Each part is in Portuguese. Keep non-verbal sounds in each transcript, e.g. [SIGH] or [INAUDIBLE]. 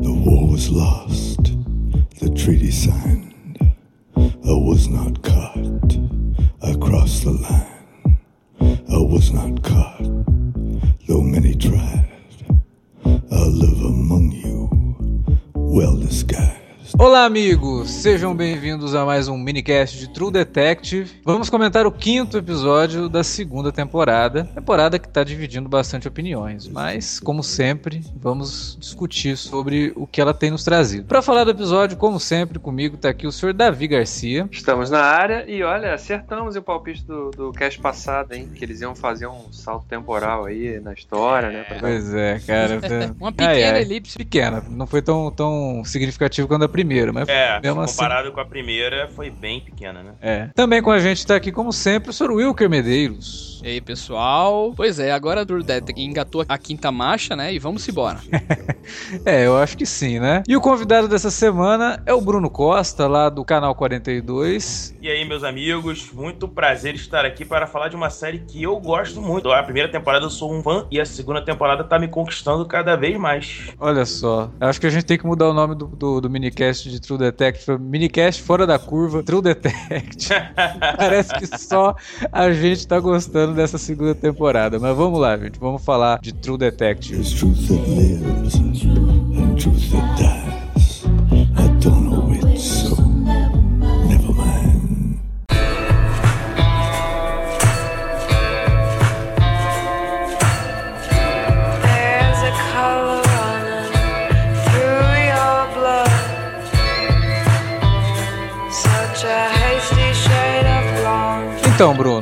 The war was lost, the treaty signed. I was not caught. I crossed the line. I was not caught, though many tried. I live among you, well disguised. Olá, amigos! Sejam bem-vindos a mais um minicast de True Detective. Vamos comentar o quinto episódio da segunda temporada. Temporada que está dividindo bastante opiniões, mas, como sempre, vamos discutir sobre o que ela tem nos trazido. Para falar do episódio, como sempre, comigo está aqui o senhor Davi Garcia. Estamos na área e olha, acertamos o palpite do, do cast passado, hein? Que eles iam fazer um salto temporal aí na história, né? pra- Pois é, cara. [LAUGHS] Uma pequena elipse. Pequena, não foi tão, tão significativo quanto a primeira, mas É, mesmo assim. comparado com a primeira, foi bem pequena, né? É. Também com a gente está aqui, como sempre, o senhor Wilker Medeiros. E aí, pessoal? Pois é, agora a True Detective engatou a quinta marcha, né? E vamos embora. [LAUGHS] É, eu acho que sim, né? E o convidado dessa semana é o Bruno Costa, lá do canal 42. E aí, meus amigos, muito prazer estar aqui para falar de uma série que eu gosto muito. A primeira temporada eu sou um fã e a segunda temporada tá me conquistando cada vez mais. Olha só, eu acho que a gente tem que mudar o nome do, do, do minicast de True Detective pra Minicast Fora da Curva True Detective. [LAUGHS] Parece que só a gente tá gostando dessa segunda temporada. Mas vamos lá, gente, vamos falar de True Detective. Truth that lives and truth that dies. I don't Então, Bruno,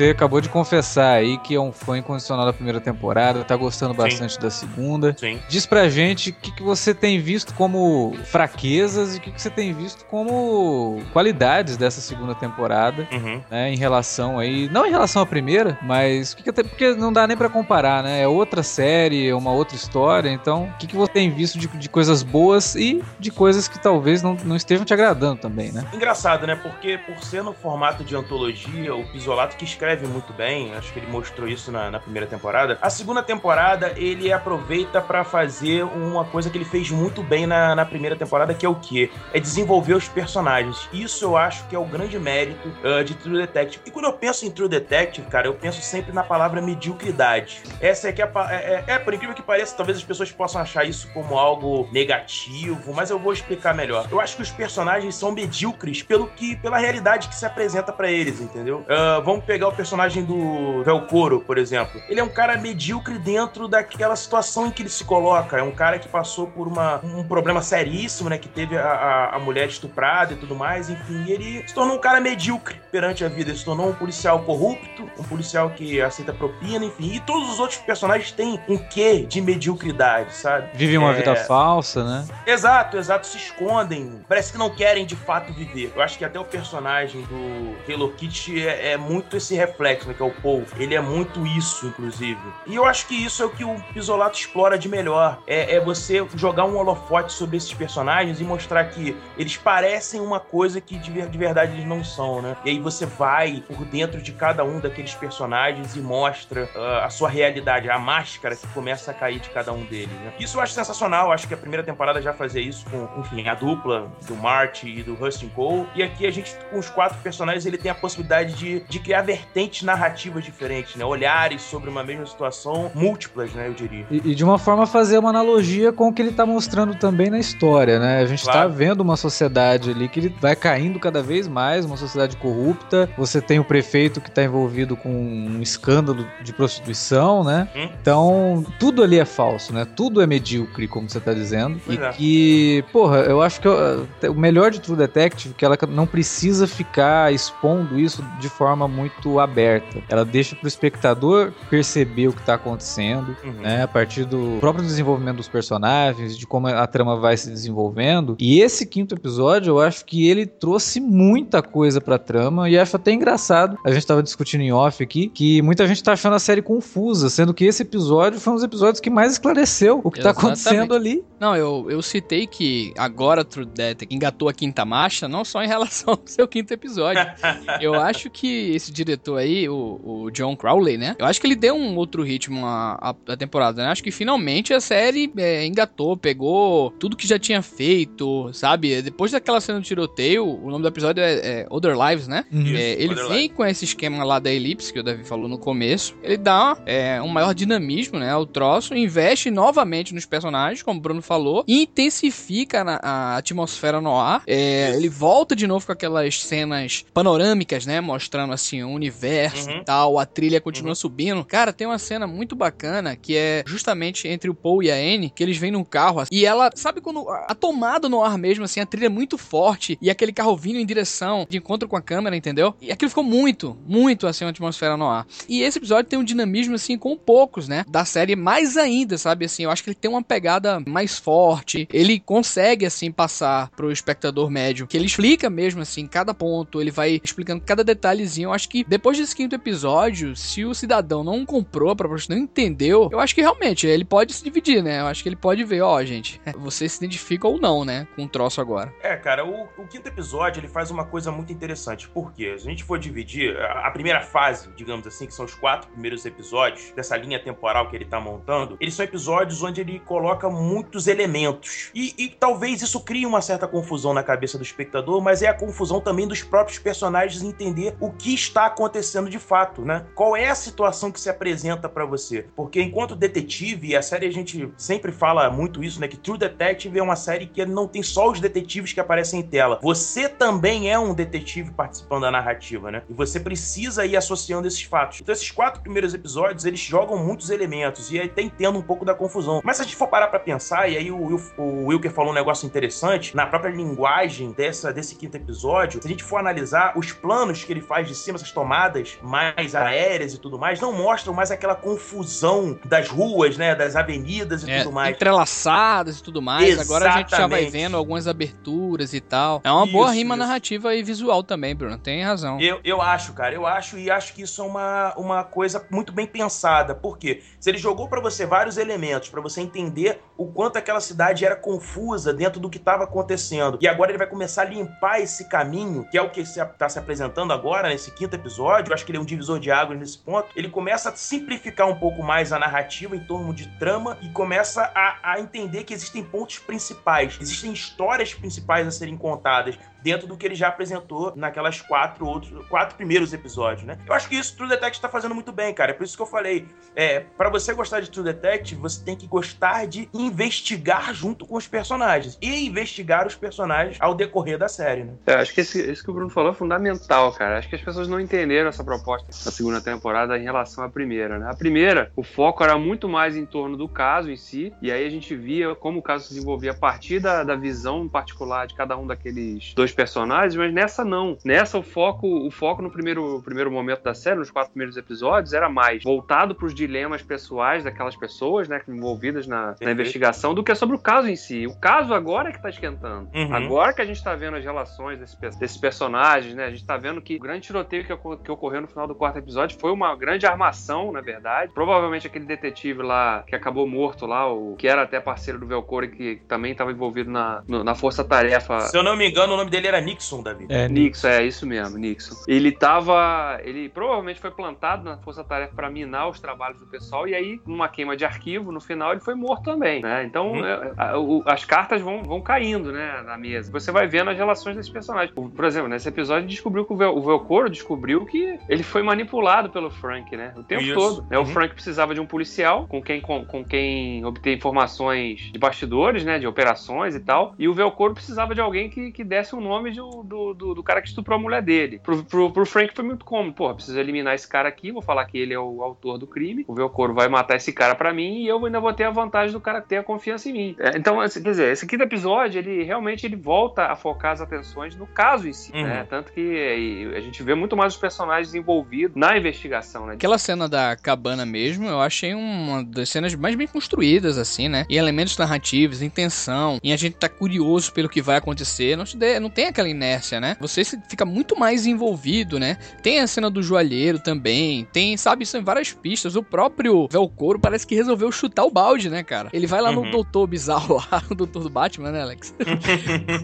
você acabou de confessar aí que é um fã incondicional da primeira temporada, tá gostando bastante da segunda. Sim. Diz pra gente o que, que você tem visto como fraquezas e o que, que você tem visto como qualidades dessa segunda temporada, Uhum. né? Em relação aí. Não em relação à primeira, mas. que que até- porque não dá nem pra comparar, né? É outra série, é uma outra história. Então, o que, que você tem visto de, de coisas boas e de coisas que talvez não, não estejam te agradando também, né? Engraçado, né? Porque por ser no formato de antologia, o Pisolato que escreve muito bem, acho que ele mostrou isso na, na primeira temporada. A segunda temporada, ele aproveita pra fazer uma coisa que ele fez muito bem na, na primeira temporada, que é o quê? É desenvolver os personagens. Isso eu acho que é o grande mérito ah, de True Detective. E quando eu penso em True Detective, cara, eu penso sempre na palavra mediocridade. Essa é que é, é, é, é, por incrível que pareça, talvez as pessoas possam achar isso como algo negativo, mas eu vou explicar melhor. Eu acho que os personagens são medíocres pelo que, pela realidade que se apresenta pra eles, entendeu? Ah, vamos pegar o personagem do Velcoro, por exemplo. Ele é um cara medíocre dentro daquela situação em que ele se coloca. É um cara que passou por uma, um problema seríssimo, né? Que teve a, a, a mulher estuprada e tudo mais, enfim. E ele se tornou um cara medíocre perante a vida. Ele se tornou um policial corrupto, um policial que aceita propina, enfim. E todos os outros personagens têm um quê de mediocridade, sabe? Vive uma É. vida falsa, né? Exato, exato, se escondem. Parece que não querem de fato viver. Eu acho que até o personagem do Taylor Kitsch é, é muito esse reflexo, né? Que é o Paul. Ele é muito isso, inclusive. E eu acho que isso é o que o Pisolato explora de melhor. É, é você jogar um holofote sobre esses personagens e mostrar que eles parecem uma coisa que de, de verdade eles não são, né? E aí você vai por dentro de cada um daqueles personagens e mostra ah, a sua realidade, a máscara que começa a cair de cada um deles, né? Isso eu acho sensacional. Acho que a primeira temporada já fazia isso com, enfim, a dupla do Marty e do Rustin Cole. E aqui a gente, com os quatro personagens, ele tem a possibilidade de, de criar vertentes narrativas diferentes, né? Olhares sobre uma mesma situação, múltiplas, né? Eu diria. E, e de uma forma fazer uma analogia com o que ele tá mostrando também na história, né? A gente tá Claro. vendo uma sociedade ali que ele vai caindo cada vez mais, uma sociedade corrupta. Você tem o prefeito que tá envolvido com um escândalo de prostituição, né? Hum. Então, tudo ali é falso, né? Tudo é medíocre, como você tá dizendo. Pois e é. que, porra, eu acho que ó, o melhor de True Detective é que ela não precisa ficar expondo isso de forma muito aberta. Ela deixa pro espectador perceber o que tá acontecendo Uhum. né, a partir do próprio desenvolvimento dos personagens, de como a trama vai se desenvolvendo. E esse quinto episódio, eu acho que ele trouxe muita coisa pra trama e acho até engraçado. A gente tava discutindo em off aqui que muita gente tá achando a série confusa, sendo que esse episódio foi um dos episódios que mais esclareceu o que tá Exatamente. acontecendo ali. Não, eu, eu citei que agora True Detective engatou a quinta marcha, não só em relação ao seu quinto episódio. [LAUGHS] Eu acho que esse diretor comentou aí, o, o John Crowley, né? Eu acho que ele deu um outro ritmo à, temporada, né? Acho que finalmente a série é, engatou, pegou tudo que já tinha feito, sabe? Depois daquela cena do tiroteio, o nome do episódio é, é Other Lives, né? Isso, É, ele Other vem Lives. com esse esquema lá da elipse que o Davi falou no começo. Ele dá é, um maior dinamismo, né, ao troço, investe novamente nos personagens, como o Bruno falou, e intensifica na- a atmosfera no ar. É, ele volta de novo com aquelas cenas panorâmicas, né, mostrando assim o universo Uhum. e tal. A trilha continua subindo. Cara, tem uma cena muito bacana que é justamente entre o Paul e a Anne, que eles vêm num carro e ela, sabe quando a a tomada no ar mesmo, assim, a trilha é muito forte e aquele carro vindo em direção de encontro com a câmera, entendeu? E aquilo ficou muito, muito assim, uma atmosfera no ar. E esse episódio tem um dinamismo, assim, com poucos, né? Da série mais ainda, sabe? Assim, eu acho que ele tem uma pegada mais forte. Ele consegue, assim, passar pro espectador médio, que ele explica mesmo, assim, cada ponto, ele vai explicando cada detalhezinho. Eu acho que depois desse quinto episódio, se o cidadão não comprou a proposta, não entendeu, eu acho que realmente ele pode se dividir, né? Eu acho que ele pode ver, ó, gente, você se identifica ou não, né? Com o troço agora. É, cara, o, o quinto episódio ele faz uma coisa muito interessante. Por quê? Se a gente for dividir a, a primeira fase, digamos assim, que são os quatro primeiros episódios dessa linha temporal que ele tá montando, eles são episódios onde ele coloca muitos elementos. E, e talvez isso crie uma certa confusão na cabeça do espectador, mas é a confusão também dos próprios personagens entender o que está acontecendo de fato, né? Qual é a situação que se apresenta pra você? Porque enquanto detetive, e a série a gente sempre fala muito isso, né? Que True Detective é uma série que não tem só os detetives que aparecem em tela. Você também é um detetive participando da narrativa, né? E você precisa ir associando esses fatos. Então, esses quatro primeiros episódios, eles jogam muitos elementos e aí tem tendo um pouco da confusão. Mas se a gente for parar pra pensar, e aí o, Will, o Wilker falou um negócio interessante, na própria linguagem dessa, desse quinto episódio, se a gente for analisar os planos que ele faz de cima, essas tomadas mais aéreas e tudo mais, não mostram mais aquela confusão das ruas, né? Das avenidas e É, tudo mais. entrelaçadas e tudo mais. Agora a gente já vai Exatamente. vendo algumas aberturas e tal. É uma boa Isso, rima isso. narrativa e visual também, Bruno. Tem razão. Eu, eu acho, cara, eu acho e acho que isso é uma, uma coisa muito bem pensada. Por quê? Se ele jogou pra você vários elementos pra você entender o quanto aquela cidade era confusa dentro do que estava acontecendo, e agora ele vai começar a limpar esse caminho, que é o que se, tá se apresentando agora nesse quinto episódio. Eu acho que ele é um divisor de águas nesse ponto. Ele começa a simplificar um pouco mais a narrativa em torno de trama e começa a, a entender que existem pontos principais, existem histórias principais a serem contadas dentro do que ele já apresentou naquelas quatro outros, quatro primeiros episódios, né? Eu acho que isso True Detective tá fazendo muito bem, cara. É por isso que eu falei, é, para você gostar de True Detective, você tem que gostar de investigar junto com os personagens e investigar os personagens ao decorrer da série, né? É, acho que esse- isso que o Bruno falou é fundamental, cara. Acho que as pessoas não entenderam essa proposta da segunda temporada em relação à primeira, né? A primeira, o foco era muito mais em torno do caso em si, e aí a gente via como o caso se desenvolvia a partir da, da visão particular de cada um daqueles dois personagens, mas nessa não. Nessa o foco, o foco no primeiro, primeiro momento da série, nos quatro primeiros episódios, era mais voltado para os dilemas pessoais daquelas pessoas, né, envolvidas na, na investigação, do que sobre o caso em si. O caso agora é que tá esquentando. Uhum. Agora que a gente tá vendo as relações desse desses personagens, né? A gente tá vendo que o grande tiroteio que, que ocorreu no final do quarto episódio foi uma grande armação, na verdade. Provavelmente aquele detetive lá que acabou morto lá, o que era até parceiro do Velcore, que também estava envolvido na, na força-tarefa. Se eu não me engano, o nome dele era Nixon, Davi. É, Nixon, é isso mesmo, Nixon. Ele tava. Ele provavelmente foi plantado na Força Tarefa para minar os trabalhos do pessoal, e aí, numa queima de arquivo, no final ele foi morto também, né? Então, Uhum. é, a- o- as cartas vão, vão caindo, né, na mesa. Você vai vendo as relações desses personagens. Por, exemplo, nesse episódio descobriu que o, Vel, o Velcoro descobriu que ele foi manipulado pelo Frank, né? O tempo Isso. todo. Né? Uhum. O Frank precisava de um policial com quem, com, com quem obter informações de bastidores, né? De operações e tal. E o Velcoro precisava de alguém que, que desse o nome do, do, do, do cara que estuprou a mulher dele. Pro, pro, pro Frank foi muito cômodo. Porra, preciso eliminar esse cara aqui, vou falar que ele é o autor do crime. O Velcoro vai matar esse cara pra mim e eu ainda vou ter a vantagem do cara ter a confiança em mim. É, então, assim, quer dizer, esse quinto episódio, ele realmente ele volta a focar as atenções no caso em si, Uhum. né? Tanto que e, a gente vê muito mais os personagens envolvidos na investigação, né? Aquela cena da cabana mesmo, eu achei uma das cenas mais bem construídas, assim, né? Em elementos narrativos, em tensão, em a gente tá curioso pelo que vai acontecer. Não, te dê- não tem tem aquela inércia, né? Você fica muito mais envolvido, né? Tem a cena do joalheiro também, tem, sabe, são várias pistas. O próprio Velcoro parece que resolveu chutar o balde, né, cara? Ele vai lá Uhum. no doutor bizarro lá, [LAUGHS] o doutor do Batman, né, Alex? [LAUGHS]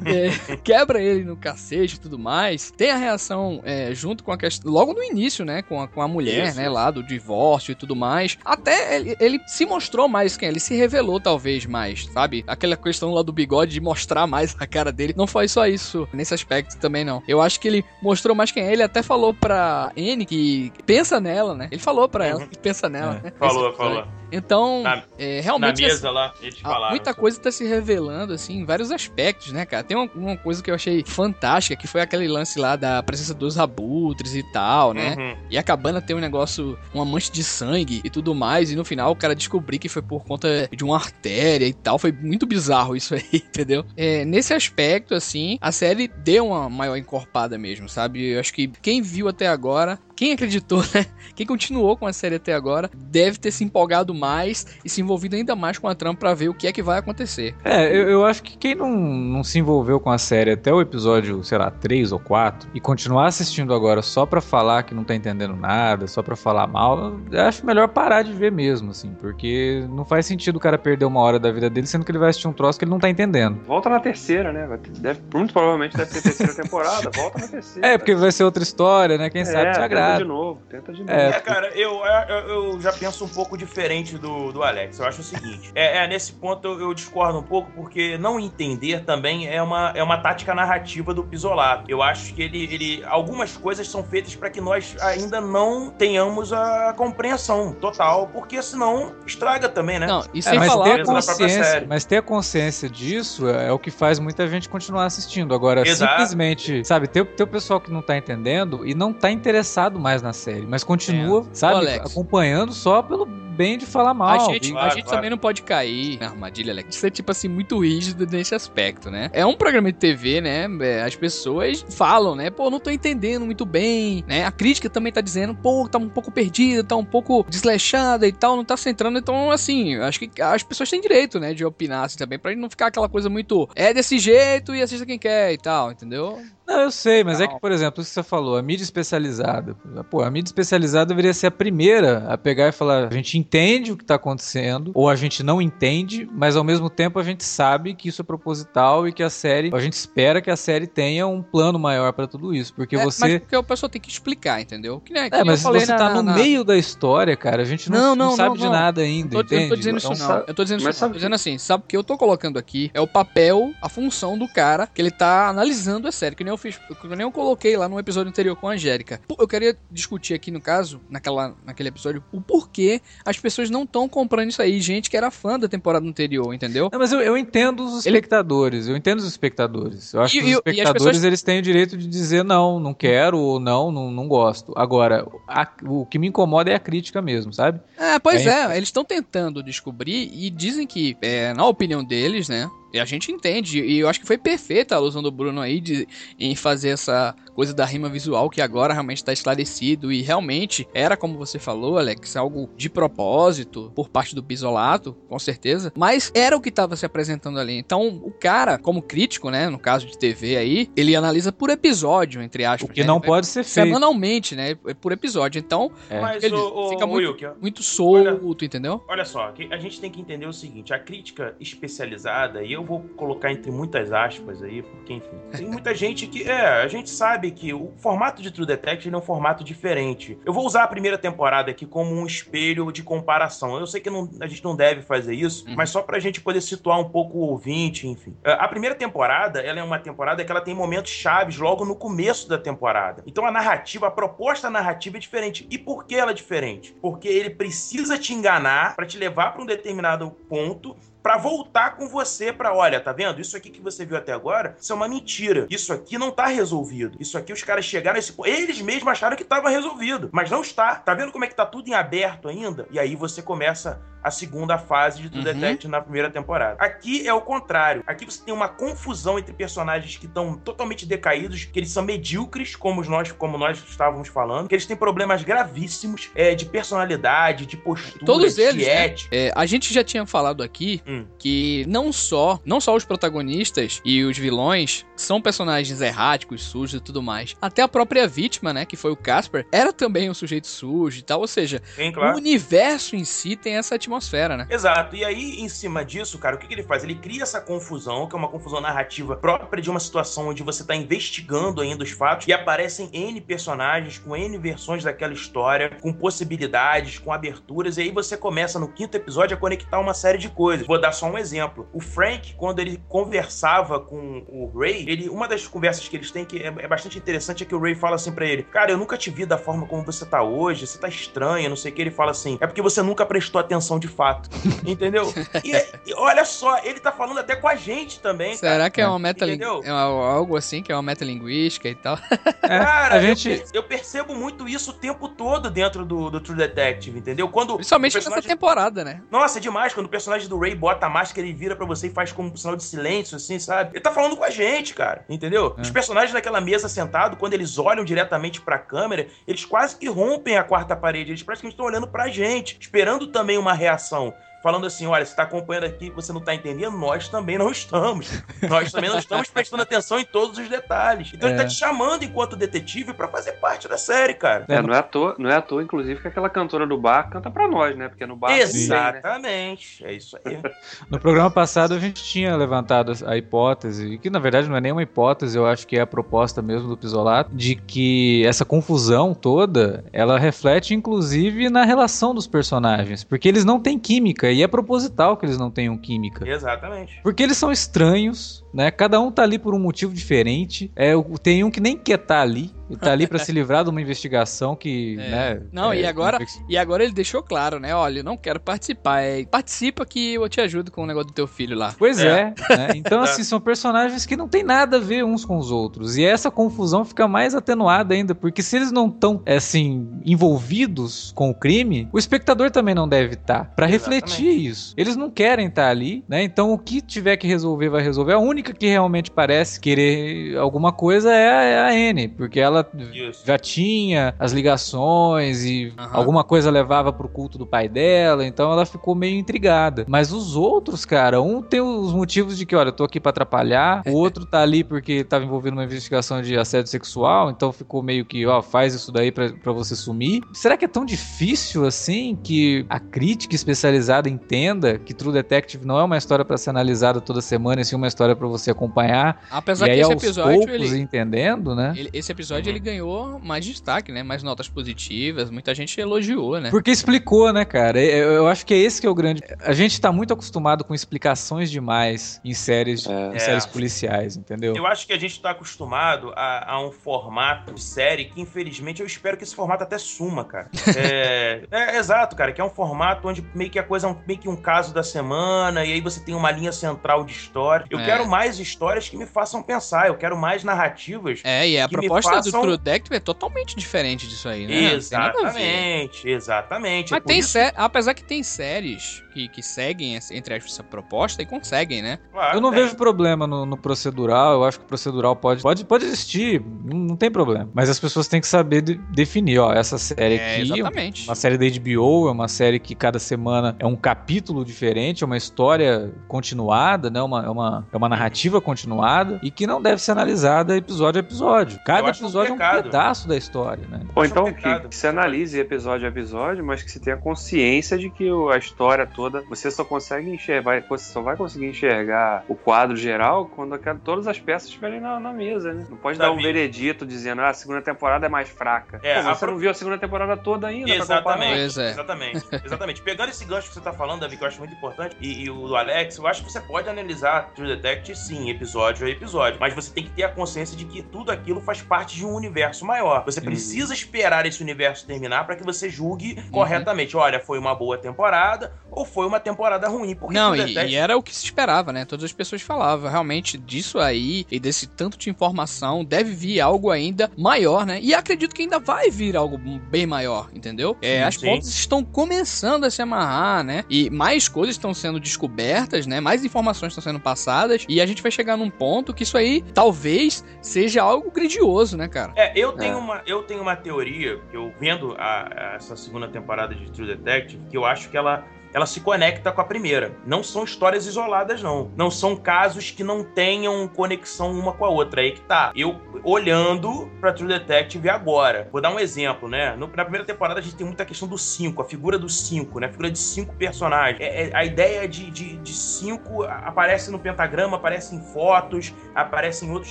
É, quebra ele no cacete e tudo mais. Tem a reação é, junto com a questão. Logo no início, né? Com a, com a mulher, Isso, né? Lá do divórcio e tudo mais. Até ele, ele se mostrou mais quem é, Ele se revelou, talvez, mais, sabe? Aquela questão lá do bigode de mostrar mais a cara dele. Não foi só isso nesse aspecto também, não. Eu acho que ele mostrou mais quem é. Ele até falou pra N que pensa nela, né? Ele falou pra ela Uhum. que pensa nela, É. né? Falou, falou. Então, Na- é, Na realmente. mesa lá, eles falaram. muita coisa tá se revelando, assim, em vários aspectos, né, cara? Tem uma, uma coisa que eu achei fantástica, que foi aquele lance lá da presença dos abutres e tal, né? Uhum. E a cabana tem um negócio, uma mancha de sangue e tudo mais, e no final o cara descobrir que foi por conta de uma artéria e tal. Foi muito bizarro isso aí, [LAUGHS] entendeu? É, nesse aspecto, assim, a série deu uma maior encorpada mesmo, sabe? Eu acho que quem viu até agora, quem acreditou, né? Quem continuou com a série até agora, deve ter se empolgado mais e se envolvido ainda mais com a trama pra ver o que é que vai acontecer. É, eu, eu acho que quem não, não se envolveu com a série até o episódio, sei lá, 3 ou 4, e continuar assistindo agora só pra falar que não tá entendendo nada, só pra falar mal, eu acho melhor parar de ver mesmo, assim, porque não faz sentido o cara perder uma hora da vida dele, sendo que ele vai assistir um troço que ele não tá entendendo. Volta na terceira, né? Deve, muito provavelmente deve ter terceira [LAUGHS] temporada. Volta na terceira. É, porque vai ser outra história, né? Quem sabe te tenta de novo, tenta de novo. É. É, cara, eu, eu, eu já penso um pouco diferente do, do Alex. Eu acho o seguinte: é, é, nesse ponto eu, eu discordo um pouco, porque não entender também é uma, é uma tática narrativa do Pisolato. Eu acho que ele, ele. Algumas coisas são feitas para que nós ainda não tenhamos a compreensão total, porque senão estraga também, né? Não, e É, sem mas falar. consciência, série. mas ter a consciência disso é, é o que faz muita gente continuar assistindo. Agora, Exato. simplesmente, sabe, ter, ter o pessoal que não tá entendendo e não tá interessado mais na série, mas continua, É. Sabe, Alex. acompanhando só pelo bem de falar mal. A gente, claro, a gente claro. também não pode cair na armadilha, Alex. De ser, tipo assim, muito rígido nesse aspecto, né? É um programa de TV, né? É, As pessoas falam, né? Pô, não tô entendendo muito bem, né? A crítica também tá dizendo, pô, tá um pouco perdida, tá um pouco desleixada e tal, não tá centrando. Então, assim, acho que as pessoas têm direito, né? De opinar, assim, também, pra não ficar aquela coisa muito, é desse jeito e assista quem quer e tal, entendeu? Não, eu sei, mas é Não. que, por exemplo, isso que você falou, a mídia especializada. Pô, a mídia especializada deveria ser a primeira a pegar e falar: a gente entende o que tá acontecendo, ou a gente não entende, mas ao mesmo tempo a gente sabe que isso é proposital e que a série, a gente espera que a série tenha um plano maior pra tudo isso. Porque É, você. Mas porque o pessoal tem que explicar, entendeu? Que, né, que É, nem mas eu falei você na- tá no na- meio da história, cara. A gente não, Não, não não, sabe não, de não. nada ainda, Eu tô, eu entende? não tô dizendo isso Então, não. Eu tô dizendo mas isso não. sabe Tô dizendo assim, sabe o que eu tô colocando aqui? É o papel, a função do cara que ele tá analisando a série. Que nem eu fiz, que nem eu coloquei lá no episódio anterior com a Angélica. Eu queria discutir aqui, no caso, naquela, naquele episódio, o porquê as pessoas não estão comprando isso aí. Gente que era fã da temporada anterior, entendeu? Não, mas eu, eu entendo os Ele- espectadores, eu entendo os espectadores. Eu acho E- que os as espectadores pessoas- eles têm o direito de dizer não, não quero, ou não, não, não gosto. Agora, a- o que me incomoda é a crítica mesmo, sabe? É, pois É, é, eles estão tentando descobrir e dizem que, é, na opinião deles, né? E a gente entende, e eu acho que foi perfeita a alusão do Bruno aí de, em fazer essa coisa da rima visual que agora realmente está esclarecido e realmente era, como você falou, Alex, algo de propósito por parte do Pisolato, com certeza, mas era o que estava se apresentando ali. Então, o cara, como crítico, né, no caso de TV aí, ele analisa por episódio, entre aspas. O que né? não pode ser feito. Semanalmente, né, por episódio. Então, É. Mas, Ele o, o, fica muito- Wilke, muito solto, entendeu? Olha só, que a gente tem que entender o seguinte: a crítica especializada, e eu vou colocar entre muitas aspas aí, porque, enfim, tem [LAUGHS] muita gente que. É, a gente sabe que o formato de True Detective é um formato diferente. Eu vou usar a primeira temporada aqui como um espelho de comparação. Eu sei que não- a gente não deve fazer isso, Uhum. mas só pra gente poder situar um pouco o ouvinte, enfim. É, A primeira temporada, ela é uma temporada que ela tem momentos chaves logo no começo da temporada. Então a narrativa, a proposta narrativa é diferente. E por que ela é diferente? Porque ele precisa te enganar pra te levar pra um determinado ponto pra voltar com você pra, olha, tá vendo? Isso aqui que você viu até agora, isso é uma mentira. Isso aqui não tá resolvido. Isso aqui os caras chegaram ponto. Eles mesmos acharam que tava resolvido, mas não está. Tá vendo como é que tá tudo em aberto ainda? E aí você começa a segunda fase de True Uhum. Detective na primeira temporada. Aqui é o contrário. Aqui você tem uma confusão entre personagens que estão totalmente decaídos, que eles são medíocres, como nós, como nós estávamos falando, que eles têm problemas gravíssimos é, de personalidade, de postura, Todos de eles, né? ética. É, a gente já tinha falado aqui, Hum. Hum. que não só, não só os protagonistas e os vilões são personagens erráticos, sujos e tudo mais. Até a própria vítima, né, que foi o Casper, era também um sujeito sujo e tal, ou seja, o claro. universo em si tem essa atmosfera, né? Exato. E aí, em cima disso, cara, o que, que ele faz? Ele cria essa confusão, que é uma confusão narrativa própria de uma situação onde você tá investigando ainda os fatos e aparecem N personagens com N versões daquela história, com possibilidades, com aberturas, e aí você começa no quinto episódio a conectar uma série de coisas. Vou dar só um exemplo. O Frank, quando ele conversava com o Ray, ele, uma das conversas que eles têm que é, é bastante interessante é que o Ray fala assim pra ele: Cara, eu nunca te vi da forma como você tá hoje, você tá estranho, não sei o que. Ele fala assim: É porque você nunca prestou atenção de fato. [LAUGHS] Entendeu? E, e olha só, ele tá falando até com a gente também. cara. Será que é uma meta Entendeu? é algo assim que é uma metalinguística e tal? Cara, a eu gente- perce- eu, percebo muito isso o tempo todo dentro do, do True Detective, entendeu? Quando Principalmente o nessa personagem- temporada, né? Nossa, é demais quando o personagem do Ray bota a máscara, ele vira pra você e faz como um sinal de silêncio, assim, sabe? Ele tá falando com a gente, cara, entendeu? É. Os personagens naquela mesa sentado, quando eles olham diretamente pra câmera, eles quase que rompem a quarta parede, eles praticamente estão olhando pra gente, esperando também uma reação. Falando assim, olha, você tá acompanhando aqui, você não tá entendendo, nós também não estamos. Nós também não estamos prestando atenção em todos os detalhes. Então ele É. tá te chamando enquanto detetive pra fazer parte da série, cara. É, não é, à toa, não é à toa, inclusive, que aquela cantora do bar canta pra nós, né? Porque no bar. tem, né? Exatamente. É isso aí. [LAUGHS] No programa passado a gente tinha levantado a hipótese, que na verdade não é nenhuma hipótese, eu acho que é a proposta mesmo do Pisolato, de que essa confusão toda, ela reflete inclusive na relação dos personagens, porque eles não têm química, e é proposital que eles não tenham química. Exatamente. Porque eles são estranhos, né? Cada um tá ali por um motivo diferente. É, o- tem um que nem quer estar ali. Ele tá ali pra se livrar de uma investigação que, É. né? Não, é, e agora- E agora ele deixou claro, né? Olha, eu não quero participar. É, participa que eu te ajudo com o negócio do teu filho lá. Pois é, É. né? [LAUGHS] Então, assim, são personagens que não tem nada a ver uns com os outros. E essa confusão fica mais atenuada ainda, porque se eles não estão, assim, envolvidos com o crime, o espectador também não deve estar. Pra Exatamente. refletir isso. Eles não querem estar ali, né? Então, o que tiver que resolver, vai resolver. A única que realmente parece querer alguma coisa é a, é a N, porque ela Isso. já tinha as ligações e Aham. alguma coisa levava pro culto do pai dela, então ela ficou meio intrigada. Mas os outros, cara, um tem os motivos de que, olha, eu tô aqui pra atrapalhar, o outro tá ali porque tava envolvido numa investigação de assédio sexual, então ficou meio que, ó, faz isso daí pra, pra você sumir. Será que é tão difícil assim que a crítica especializada entenda que True Detective não é uma história pra ser analisada toda semana, e sim uma história pra você acompanhar? Apesar e aí que esse aos episódio, poucos ele, entendendo, né? ele- esse episódio ele ganhou mais destaque, né? Mais notas positivas. Muita gente elogiou, né? Porque explicou, né, cara? Eu, eu acho que é esse que é o grande. A gente tá muito acostumado com explicações demais em séries, É. em É. séries policiais, entendeu? Eu acho que a gente tá acostumado a, a um formato de série que, infelizmente, eu espero que esse formato até suma, cara. [LAUGHS] É, é, exato, cara, que é um formato onde meio que a coisa é um, meio que um caso da semana, e aí você tem uma linha central de história. Eu É. quero mais histórias que me façam pensar, eu quero mais narrativas. É, e a que me proposta façam- do True Detective é totalmente diferente disso aí, né? Exatamente, exatamente. É Mas por tem isso- sé- apesar que tem séries que, que seguem, essa- entre aspas, essa proposta e conseguem, né? Claro, Eu não tem. vejo problema no, no procedural, eu acho que o procedural pode, pode, pode existir, não, não tem problema. Mas as pessoas têm que saber de- definir, ó, essa série É, aqui, exatamente. uma série da HBO, é uma série que cada semana é um capítulo diferente, é uma história continuada, né? Uma, é, uma, é uma narrativa continuada e que não deve ser analisada episódio a episódio. Cada acho um episódio é um pecado. pedaço da história, né? Ou um então que, pecado. que se analise episódio a episódio, mas que se tenha consciência de que a história toda você só consegue enxergar, você só vai conseguir enxergar o quadro geral quando aquela- todas as peças estiverem na, na mesa, né? Não pode dar um veredito dizendo ah, a segunda temporada é mais fraca. É, Pô, você pro- não viu a segunda temporada toda ainda? Exatamente. Pois é. Exatamente. [LAUGHS] Exatamente. Pegando esse gancho que você tá falando, Davi, que eu acho muito importante, e, e o do Alex, eu acho que você pode analisar True Detective, sim, episódio a episódio. Mas você tem que ter a consciência de que tudo aquilo faz parte de um universo maior. Você precisa esperar esse universo terminar para que você julgue Uhum. corretamente. Olha, foi uma boa temporada ou foi uma temporada ruim. Porque Não, True e, e era o que se esperava, né? Todas as pessoas falavam. Realmente, disso aí e desse tanto de informação, deve vir algo ainda maior, né? E acredito que ainda vai vir algo bem maior, entendeu? É, Sim, as sim. pontas estão começando a se amarrar, né? E mais coisas estão sendo descobertas, né? Mais informações estão sendo passadas. E a gente vai chegar num ponto que isso aí talvez seja algo grandioso, né, cara? É, eu tenho, É. Uma, eu tenho uma teoria, eu vendo a- a- essa segunda temporada de True Detective, que eu acho que ela, ela se conecta com a primeira. Não são histórias isoladas, não. Não são casos que não tenham conexão uma com a outra. Aí que tá. Eu olhando pra True Detective agora. Vou dar um exemplo, né? No- na primeira temporada a gente tem muita questão do cinco, a figura do cinco, né? A figura de cinco personagens. É- é- a ideia de, de, de cinco aparece no pentagrama, aparece em fotos, aparece em outros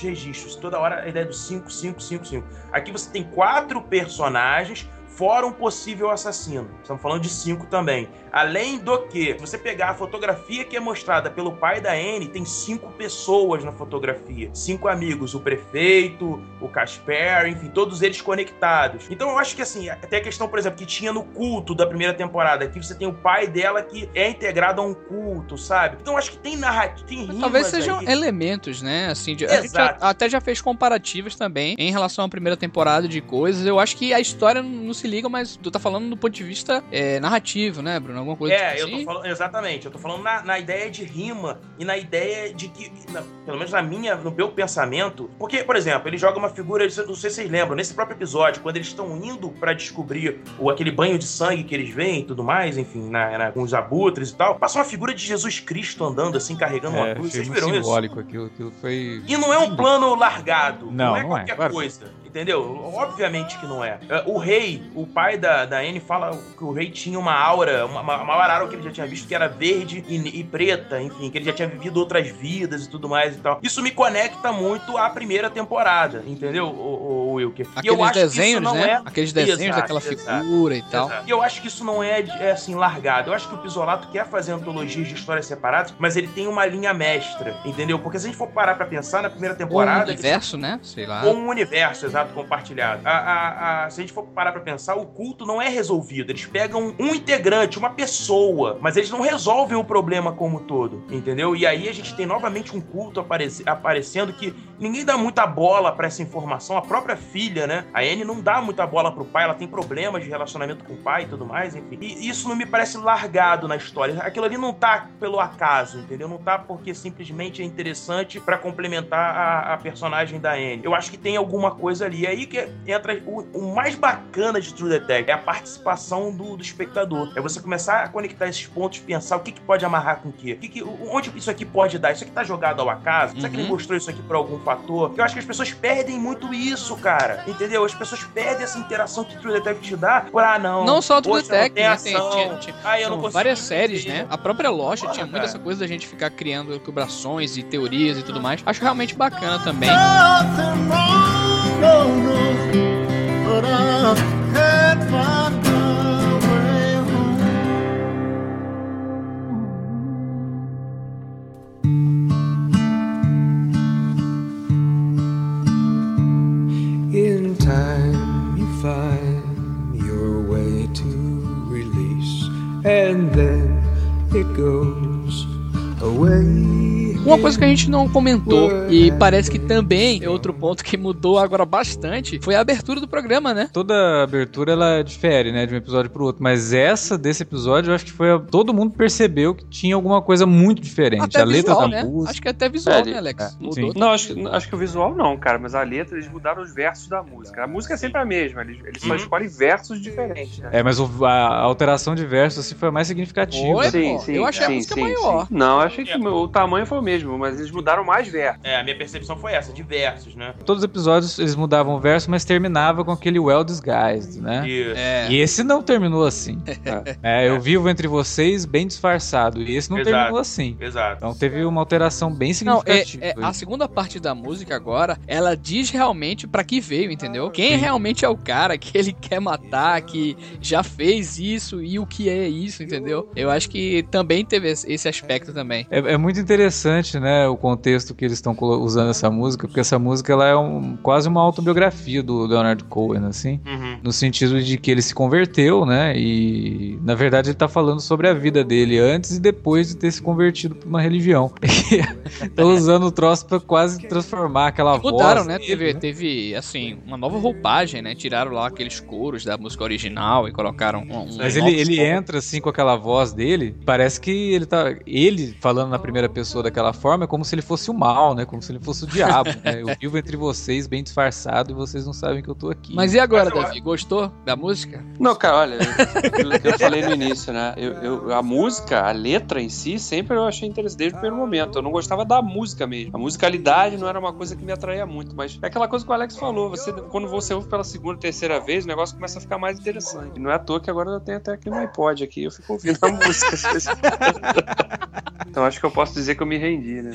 registros. Toda hora a ideia do cinco, cinco, cinco, cinco. Aqui você tem quatro personagens, fora um possível assassino. Estamos falando de cinco também. Além do que, se você pegar a fotografia que é mostrada pelo pai da Anne, tem cinco pessoas na fotografia. Cinco amigos, o prefeito, o Casper, enfim, todos eles conectados. Então eu acho que assim, até a questão, por exemplo, que tinha no culto da primeira temporada, aqui você tem o pai dela que é integrado a um culto, sabe? Então eu acho que tem narrativa, tem rimas Talvez sejam aí. elementos, né? Assim, de, a gente já- até já fez comparativas também em relação à primeira temporada de coisas. Eu acho que a história não, não se liga, mas tu tá falando do ponto de vista é, narrativo, né, Bruno? Alguma coisa É, tipo eu tô assim? falando, exatamente, eu tô falando na, na ideia de rima e na ideia de que, na- pelo menos na minha, no meu pensamento, porque, por exemplo, ele joga uma figura, não sei se vocês lembram, nesse próprio episódio, quando eles estão indo pra descobrir o, aquele banho de sangue que eles veem e tudo mais, enfim, na, na- com os abutres e tal, passa uma figura de Jesus Cristo andando assim, carregando uma É, cruz, achei vocês viram isso? simbólico aquilo, aquilo foi... E não é um plano largado. Não, Não, é não é, qualquer claro que coisa. Entendeu? Obviamente que não é. É, O rei, o pai da, da Anne, fala que o rei tinha uma aura, uma, uma, aura que ele já tinha visto que era verde e, e preta, enfim, que ele já tinha vivido outras vidas e tudo mais e tal. Isso me conecta muito à primeira temporada, entendeu, o, o Wilker? Eu Aqueles desenhos, né? é- Aqueles desenhos Exato, daquela exato. figura e tal. Exato. E eu acho que isso não é, é, assim, largado. Eu acho que o Pisolato quer fazer antologias de histórias separadas, mas ele tem uma linha mestra, entendeu? Porque se a gente for parar pra pensar na primeira Ou um temporada. universo, né? Sei lá. Ou um universo, exato, compartilhado. A- a- a- se a gente for parar pra pensar, o culto não é resolvido. Eles pegam um integrante, uma pessoa, mas eles não resolvem o problema como um todo, entendeu? E aí a gente tem novamente um culto aparece- aparecendo que ninguém dá muita bola pra essa informação. A própria filha, né? A Anne não dá muita bola pro pai, ela tem problemas de relacionamento com o pai e tudo mais, enfim. E isso não me parece largado na história. Aquilo ali não tá pelo acaso, entendeu? Não tá porque simplesmente é interessante pra complementar a, a personagem da Anne. Eu acho que tem alguma coisa ali. Aí que entra o, o mais bacana de True Detective é a participação do, do espectador. É você começar a conectar esses pontos, pensar o que, que pode amarrar com o quê? O que que- onde isso aqui pode dar? Isso aqui tá jogado ao acaso? Será que ele Uhum. mostrou isso aqui por algum fator? Eu acho que as pessoas perdem muito isso, cara. Entendeu? As pessoas perdem essa interação que True Detective te dá por, ah, não. Não só o True Detective, tem né? Tem- tinha- tinha- Ah, eu não consigo várias séries, entender. né? A própria Lost Porra, tinha muito cara. essa coisa da gente ficar criando elucubrações e teorias e tudo mais. Acho realmente bacana também. Nothing wrong, no, no, but I find my gente não comentou e parece que também é outro ponto que mudou agora bastante foi a abertura do programa, né? Toda abertura ela difere, né, de um episódio pro outro, mas essa desse episódio eu acho que foi a- todo mundo percebeu que tinha alguma coisa muito diferente. Até a letra visual, da né? música. Acho que até visual, É, né, Alex? é, Mudou. sim. Não, acho, acho que o visual não, cara, mas a letra eles mudaram os versos da música. A música é sempre a mesma, eles, eles só Uhum. escolhem versos diferentes, né? É, mas o- a, a alteração de versos assim, foi a mais significativa. Foi? pô, eu achei a música maior. Não, eu achei que o o tamanho foi o mesmo, mas eles mudaram mais versos. É, a minha percepção foi essa, diversos, né? Todos os episódios eles mudavam o verso, mas terminava com aquele well disguised, né? Isso. É. E esse não terminou assim. [LAUGHS] É, eu vivo entre vocês bem disfarçado. E esse não Exato. terminou assim. Exato. Então teve uma alteração bem Não, é, significativa. é, a segunda parte da música agora, ela diz realmente pra que veio, entendeu? Quem Sim. realmente é o cara que ele quer matar, que já fez isso e o que é isso, entendeu? Eu acho que também teve esse esse aspecto também. É, é muito interessante, né, o contexto que eles estão usando essa música, porque essa música ela é um, quase uma autobiografia do Leonard Cohen, assim, Uhum. No sentido de que ele se converteu, né, e na verdade ele tá falando sobre a vida dele antes e depois de ter se convertido pra uma religião. [LAUGHS] Estão usando o troço pra quase transformar aquela voz. Mudaram, né? Teve, teve, assim, uma nova roupagem, né? Tiraram lá aqueles coros da música original e colocaram um. um Mas ele, ele som. entra assim com aquela voz dele, parece que ele tá. Ele falando na primeira pessoa daquela forma é como se ele fosse o mal, né? Como se ele fosse o diabo. né? Eu vivo entre vocês bem disfarçado e vocês não sabem que eu tô aqui. Mas e agora, Davi? Gostou da música? Não, cara, olha, aquilo que eu falei no início, né? Eu, eu- a música, a letra em si, sempre eu achei interessante desde o primeiro momento. Eu não gostava da música mesmo. A musicalidade não era uma coisa que me atraía muito, mas é aquela coisa que o Alex falou. Você, quando você ouve pela segunda, terceira vez, o negócio começa a ficar mais interessante. E não é à toa que agora eu tenho até aqui no iPod aqui, eu fico ouvindo a música. então acho que eu posso dizer que eu me rendi, né?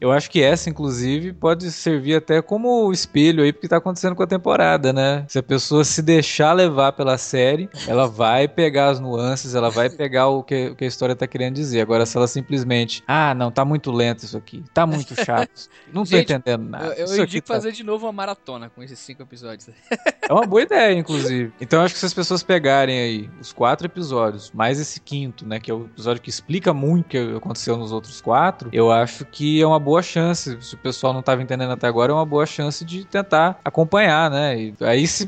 Eu acho que essa, inclusive, pode servir até como espelho aí pro que tá acontecendo com a temporada, né? Se a pessoa se deixar levar pela série, ela vai pegar as nuances, ela vai pegar o que, o que a história tá querendo dizer. Agora, se ela simplesmente, ah, não, tá muito lento isso aqui, tá muito chato, não tô [LAUGHS] Gente, entendendo nada. eu eu indico tá- fazer de novo uma maratona com esses cinco episódios. [LAUGHS] É uma boa ideia, inclusive. Então, acho que se as pessoas pegarem aí os quatro episódios, mais esse quinto, né, que é o episódio que explica muito o que aconteceu nos outros quatro, eu acho que é uma boa chance. Se o pessoal não tava entendendo até agora, é uma boa chance de tentar acompanhar, né? E aí, se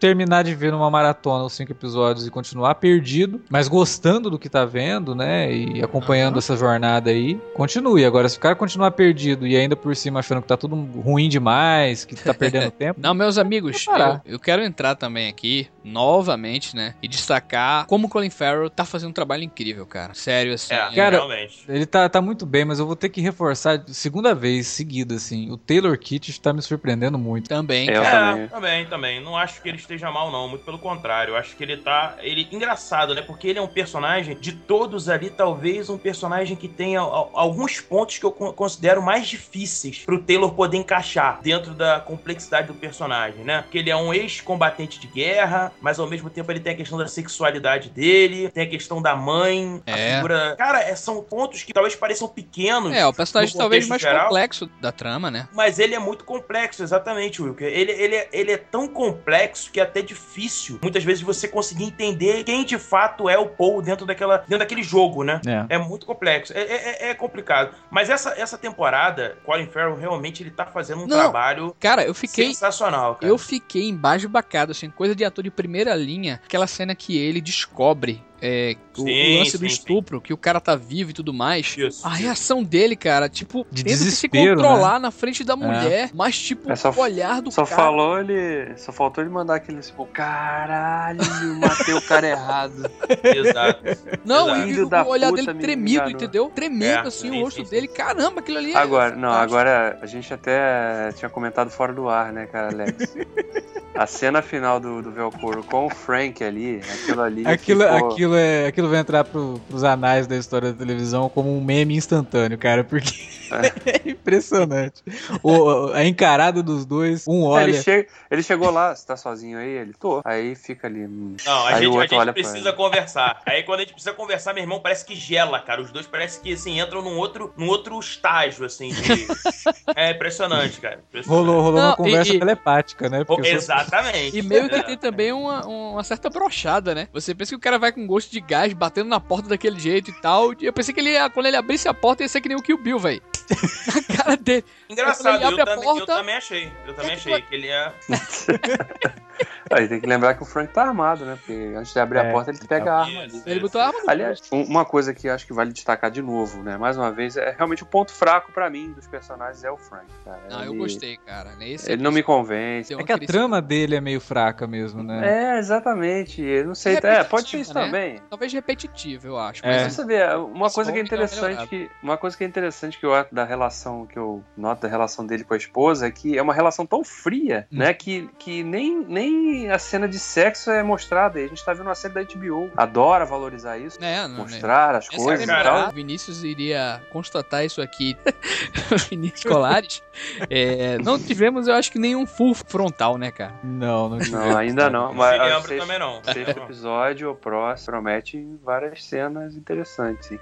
terminar de ver numa maratona os cinco episódios e continuar perdido, mas gostando do que tá vendo, né? E acompanhando essa jornada aí, continue. Agora, se o cara continuar perdido e ainda por cima achando que tá tudo ruim demais, que tá perdendo [LAUGHS] tempo. Não, meus amigos, eu, eu quero entrar também aqui, novamente, né? E destacar como o Colin Farrell tá fazendo um trabalho incrível, cara. Sério, assim. É, Cara, realmente. Ele tá, tá muito bem, mas eu vou ter que reforçar segunda vez seguida, assim. O Taylor Kitsch tá me surpreendendo muito. Também, cara. também. É, também, também. Não acho que ele esteja mal, não. Muito pelo contrário. Eu acho que ele tá. Ele. Engraçado, né? Porque ele é um personagem, de todos ali, talvez um personagem que tenha al- alguns pontos que eu con- considero mais difíceis pro Taylor poder encaixar dentro da complexidade do personagem, né? Porque ele é um ex-combatente de guerra, mas ao mesmo tempo ele tem a questão da sexualidade dele, tem a questão da mãe, a É. figura. Cara, é- são pontos que talvez pareçam pequenos. É, o personagem talvez mais geral. complexo da trama, né? Mas ele é muito complexo, exatamente, Wilker. Ele, ele, é- ele é tão complexo que é até difícil, muitas vezes, você conseguir entender quem de fato é o Paul dentro, daquela, dentro daquele jogo, né? É. É muito complexo, é, é- é complicado. Mas essa, essa temporada, Colin Farrell realmente ele tá fazendo um Não, trabalho Cara, eu fiquei. sensacional, cara. Eu fiquei embasbacado, assim, coisa de ator de primeira linha. Aquela cena que ele descobre é, o, o Sim, lance do sim, estupro, que o cara tá vivo e tudo mais. Isso. A reação dele, cara, tipo, De tenta se desespero, controlar na frente da mulher, mas, tipo, É, só- o olhar do Só cara. falou ele. Só faltou ele mandar aquele tipo, caralho, matei o cara errado. [LAUGHS] Exato. Não, Exato. e o, o olhar dele tremido, enganou. entendeu? Tremendo, É, assim, sim, o rosto sim, dele. Caramba, aquilo ali é Agora, não, agora a gente até tinha comentado fora do ar, né, cara, Alex? [LAUGHS] A cena final do, do Velcoro com o Frank ali, aquilo ali. Aquilo, ficou- aquilo, é, aquilo vai entrar pro, pros anais da história da televisão como um meme instantâneo, cara, porque é impressionante. O, a encarada dos dois, um É, ele, olha. che- ele chegou lá, você tá sozinho aí? Ele, tô. Aí fica ali. hum. Não, a Aí o gente, a gente precisa ele. conversar. Aí quando a gente precisa conversar, meu irmão, parece que gela, cara. Os dois parece que assim, entram num outro, num outro estágio, assim. de- [LAUGHS] É impressionante, cara. Impressionante. Rolou, rolou Não, uma conversa e- e- telepática, né? Porque exatamente. E meio que É. tem também uma, uma certa brochada, né? Você pensa que o cara vai com gosto de gás, batendo na porta daquele jeito e tal. E eu pensei que ele quando ele abrisse a porta, ia ser que nem o Kill Bill, velho. [LAUGHS] na cara dele. Engraçado, eu, abre a também, eu também achei. Eu também É achei que- que ele é. [LAUGHS] [LAUGHS] [LAUGHS] Aí tem que lembrar que o Frank tá armado, né? Porque antes de abrir É, a porta, ele pega a arma ali. Isso, Ele botou a arma Aliás, um- uma coisa que acho que vale destacar de novo, né? Mais uma vez, é realmente o ponto fraco pra mim dos personagens é o Frank, cara. Não, eu Ele- gostei, cara. Nesse Ele não me convence. É que a trama dele é meio fraca mesmo, né? É, exatamente. Eu não sei. É É, pode ser isso né? também. Talvez repetitivo, eu acho. É. Mas Você vê, uma Esse coisa que é interessante que uma coisa que é interessante que eu acho da relação que eu noto da relação dele com a esposa é que é uma relação tão fria, Hum. né, que, que nem, nem a cena de sexo é mostrada. A gente tá vendo uma série da HBO. Adora valorizar isso, É, não, né? mostrar as Essa coisas é e a tal. o Vinícius iria constatar isso aqui. [LAUGHS] Vinícius Colares. É, não tivemos, eu acho que nenhum full frontal, né, cara? Não, não tive. Não, ainda não. Não Mas me o lembro sexto, também, não. sexto episódio, o próximo, promete várias cenas interessantes.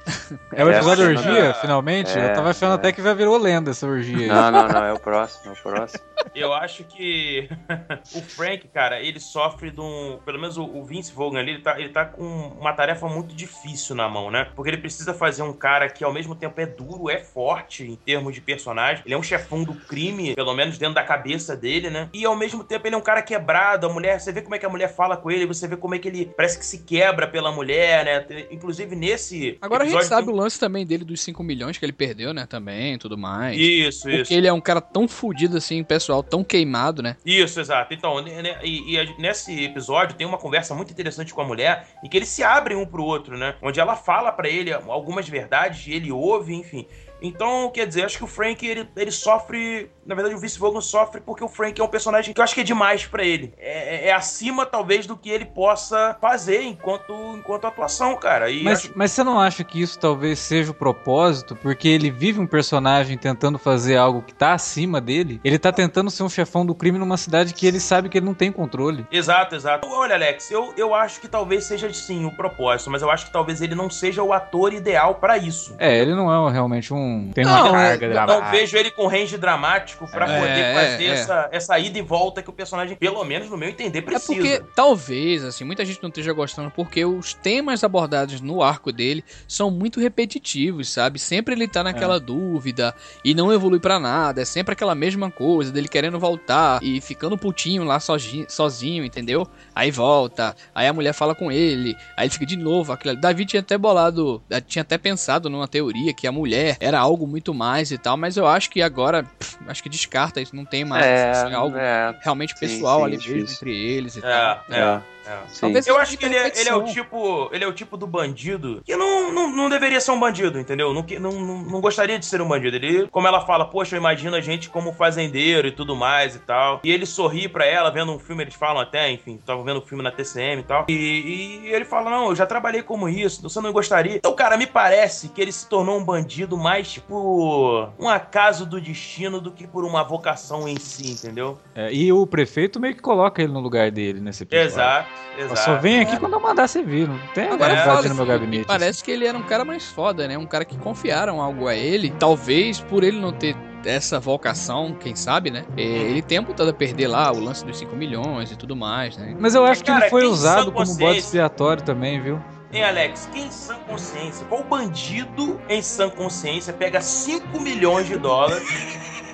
É o episódio da É, orgia, é, finalmente? é, eu tava achando é. até que vai virou lenda essa orgia aí. Não, não, não. É o próximo, é o próximo. Eu acho que [LAUGHS] o Frank, cara, ele sofre de um. Pelo menos o, Vince Vaughn ali, ele tá, ele tá com uma tarefa muito difícil na mão, né? Porque ele precisa fazer um cara que ao mesmo tempo é duro, é forte em termos de personagem. Ele é um chefão do crime, pelo menos dentro da cabeça dele, né? E ao mesmo tempo ele é um cara quebrado. A mulher, você vê como é que a mulher fala com ele, você vê como é que ele parece que se quebra pela mulher, né? Inclusive nesse. Agora a gente sabe tem- o lance também dele dos 5 milhões que ele perdeu, né? Também, tudo mais. Isso, Porque isso. ele é um cara tão fudido assim, pessoal, pessoal tão queimado, né? Isso, exato. Então, né, e, e nesse episódio tem uma conversa muito interessante com a mulher e que eles se abrem um pro outro, né? Onde ela fala pra ele algumas verdades e ele ouve, enfim. Então, quer dizer, acho que o Frank, ele, ele sofre. Na verdade, o Vince Vaughn sofre porque o Frank é um personagem que eu acho que é demais pra ele. É, é- é acima, talvez, do que ele possa fazer enquanto, enquanto atuação, cara. E Mas, acho- mas você não acha que isso talvez seja o propósito? Porque ele vive um personagem tentando fazer algo que tá acima dele. Ele tá tentando ser um chefão do crime numa cidade que ele sabe que ele não tem controle. Exato, exato. Olha, Alex, eu, eu acho que talvez seja sim o propósito, mas eu acho que talvez ele não seja o ator ideal pra isso. É, ele não é realmente um. Tem Não, uma carga não, dramática. não vejo ele com range dramático pra É, poder fazer é. Essa, essa ida e volta que o personagem, pelo menos no meu entender, É precisa. porque, talvez, assim, muita gente não esteja gostando porque os temas abordados no arco dele são muito repetitivos, sabe? Sempre ele tá naquela dúvida e não evolui pra nada. É sempre aquela mesma coisa dele querendo voltar e ficando putinho lá sozinho, sozinho entendeu? Aí volta, aí a mulher fala com ele, aí ele fica de novo. Aquilo ali. Davi tinha até bolado, tinha até pensado numa teoria que a mulher era algo muito mais e tal, mas eu acho que agora, pff, acho que descarta isso, não tem mais. assim, algo é, realmente Sim, pessoal sim, ali mesmo difícil. entre eles e tal. É, é, é. É. Eu acho que ele é, ele é o tipo. Ele é o tipo do bandido que não, não, não deveria ser um bandido, entendeu? Não, não, não, gostaria de ser um bandido. Ele, como ela fala, poxa, eu imagino a gente como fazendeiro e tudo mais e tal. E ele sorri pra ela, vendo um filme, eles falam até, enfim, estavam vendo um filme na TCM e tal. E, e ele fala: Não, eu já trabalhei como isso, você não gostaria. Então, cara, me parece que ele se tornou um bandido mais tipo um acaso do destino do que por uma vocação em si, entendeu? É, e o prefeito meio que coloca ele no lugar dele nesse episódio. Exato, Eu exato. Só vem aqui quando eu mandar você vir. Não tem Agora É, invadindo fala, meu assim, gabinete. me parece que ele era um cara mais foda, né? Um cara que confiaram algo a ele. Talvez por ele não ter essa vocação, quem sabe, né? É, Ele tem amputado a perder lá o lance dos 5 milhões e tudo mais, né? Mas eu acho que Cara, ele foi usado como bode expiatório também, viu? Hein, Alex? Quem em sã consciência? Qual bandido em sã consciência pega 5 milhões de dólares,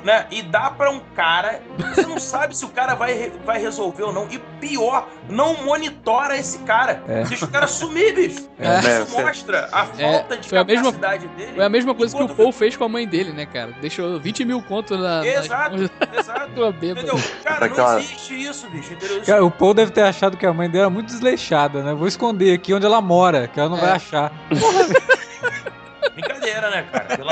né? E dá pra um cara. Você não sabe se o cara vai, vai resolver ou não. E pior, não monitora esse cara. É. Deixa o cara sumir, bicho. É. Isso É, mostra a É, falta de foi a mesma- capacidade dele. Foi a mesma coisa que o Enquanto- Paul fez com a mãe dele, né, cara? Deixou 20 mil conto na. Exato, mãos [LAUGHS] exato. Entendeu? Cara, não Aquela- existe isso, bicho. Entendeu? Isso- Cara, o Paul deve ter achado que a mãe dele era muito desleixada, né? Vou esconder aqui onde ela mora, que ela não É. vai achar. Brincadeira, [LAUGHS]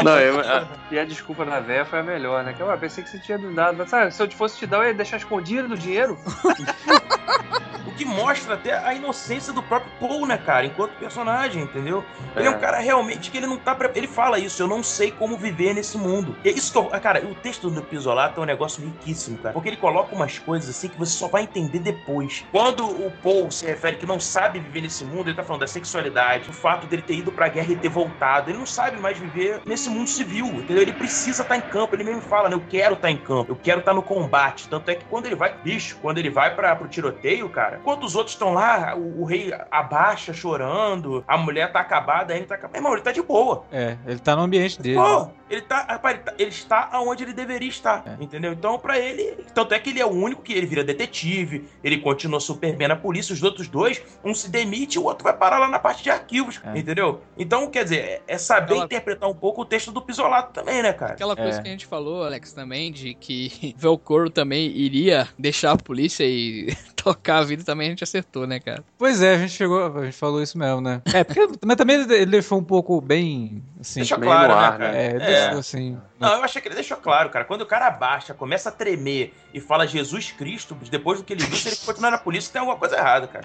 Não, eu- [LAUGHS] a- e a desculpa da véia foi a melhor, né? Que eu pensei que você tinha me dado. Mas, sabe, se eu fosse te dar, eu ia deixar escondido o dinheiro. [LAUGHS] O que mostra até a inocência do próprio Paul, né, cara? Enquanto personagem, entendeu? Ele é um É. cara realmente que ele não tá. Pre... Ele fala isso, eu não sei como viver nesse mundo. E é isso que eu. Cara, o texto do Pisolato é um negócio riquíssimo, cara. Porque ele coloca umas coisas assim que você só vai entender depois. Quando o Paul se refere que não sabe viver nesse mundo, ele tá falando da sexualidade, o fato dele ter ido pra guerra e ter voltado. Ele não sabe mais viver nesse mundo civil, entendeu? Ele precisa estar em campo. Ele mesmo fala, né? Eu quero estar em campo, eu quero estar no combate. Tanto é que quando ele vai, bicho, quando ele vai para pro tiroteio, cara, enquanto os outros estão lá, o, o rei abaixa chorando, a mulher tá acabada, ele tá acabado. Meu irmão, ele tá de boa. É, ele tá no ambiente dele. Pô, ele tá, rapaz, ele tá, ele está aonde ele deveria estar, É. entendeu? Então, pra ele, tanto é que ele é o único que ele vira detetive, ele continua super bem na polícia, os outros dois, um se demite e o outro vai parar lá na parte de arquivos, É. entendeu? Então, quer dizer, é- é saber Aquela- interpretar um pouco o texto do Pisolato também, né, cara? Aquela coisa É. que a gente falou, Alex, também, de que [LAUGHS] Velcoro também iria deixar a polícia e tocar a vida, também a gente acertou, né, cara? Pois é, a gente chegou, a gente falou isso mesmo, né? É, porque, mas também ele deixou um pouco bem, assim, Deixa meio claro, né, ar, cara? é, É. deixou assim, Não, eu achei que ele deixou claro, cara. Quando o cara abaixa, começa a tremer e fala Jesus Cristo, depois do que ele disse, ele continuar na polícia, tem alguma coisa errada, cara.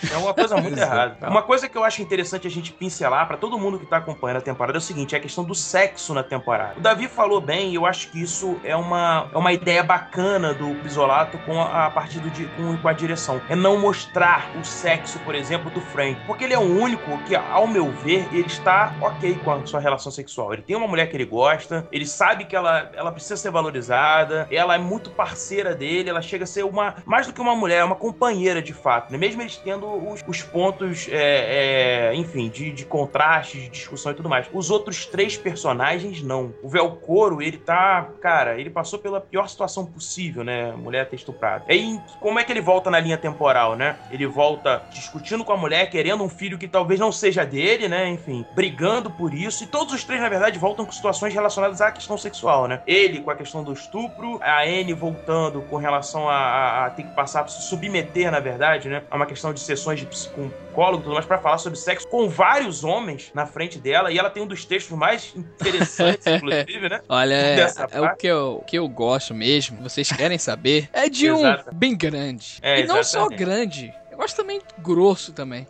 Tem alguma coisa muito errada. Uma coisa que eu acho interessante a gente pincelar pra todo mundo que tá acompanhando a temporada é o seguinte: é a questão do sexo na temporada. O Davi falou bem, e eu acho que isso é uma, é uma ideia bacana do Pisolato com a, a partir do com, com a direção. É não mostrar o sexo, por exemplo, do Frank. Porque ele é o único que, ao meu ver, ele está ok com a sua relação sexual. Ele tem uma mulher que ele gosta, ele sabe que ela, ela precisa ser valorizada, ela é muito parceira dele, ela chega a ser uma mais do que uma mulher, é uma companheira de fato, né? Mesmo eles tendo os, os pontos, é, é, enfim, de, de contraste, de discussão e tudo mais. Os outros três personagens, não. O Velcoro, ele tá. Cara, ele passou pela pior situação possível, né? Mulher ter estuprado. E aí, como é que ele volta na linha temporal, né? Ele volta discutindo com a mulher, querendo um filho que talvez não seja dele, né? Enfim, brigando por isso. E todos os três, na verdade, voltam com situações relacionadas à questão sexual, né? Ele com a questão do estupro, a Anne voltando com relação a, a, a ter que passar, se submeter, na verdade, né? A uma questão de sessões de psicólogo e tudo mais pra falar sobre sexo com vários homens na frente dela. E ela tem um dos textos mais interessantes, [LAUGHS] inclusive, né? Olha, é, é o que eu, que eu gosto mesmo, vocês querem saber, é de um Exato. bem grande. É, e não só exatamente. grande, eu gosto também grosso também.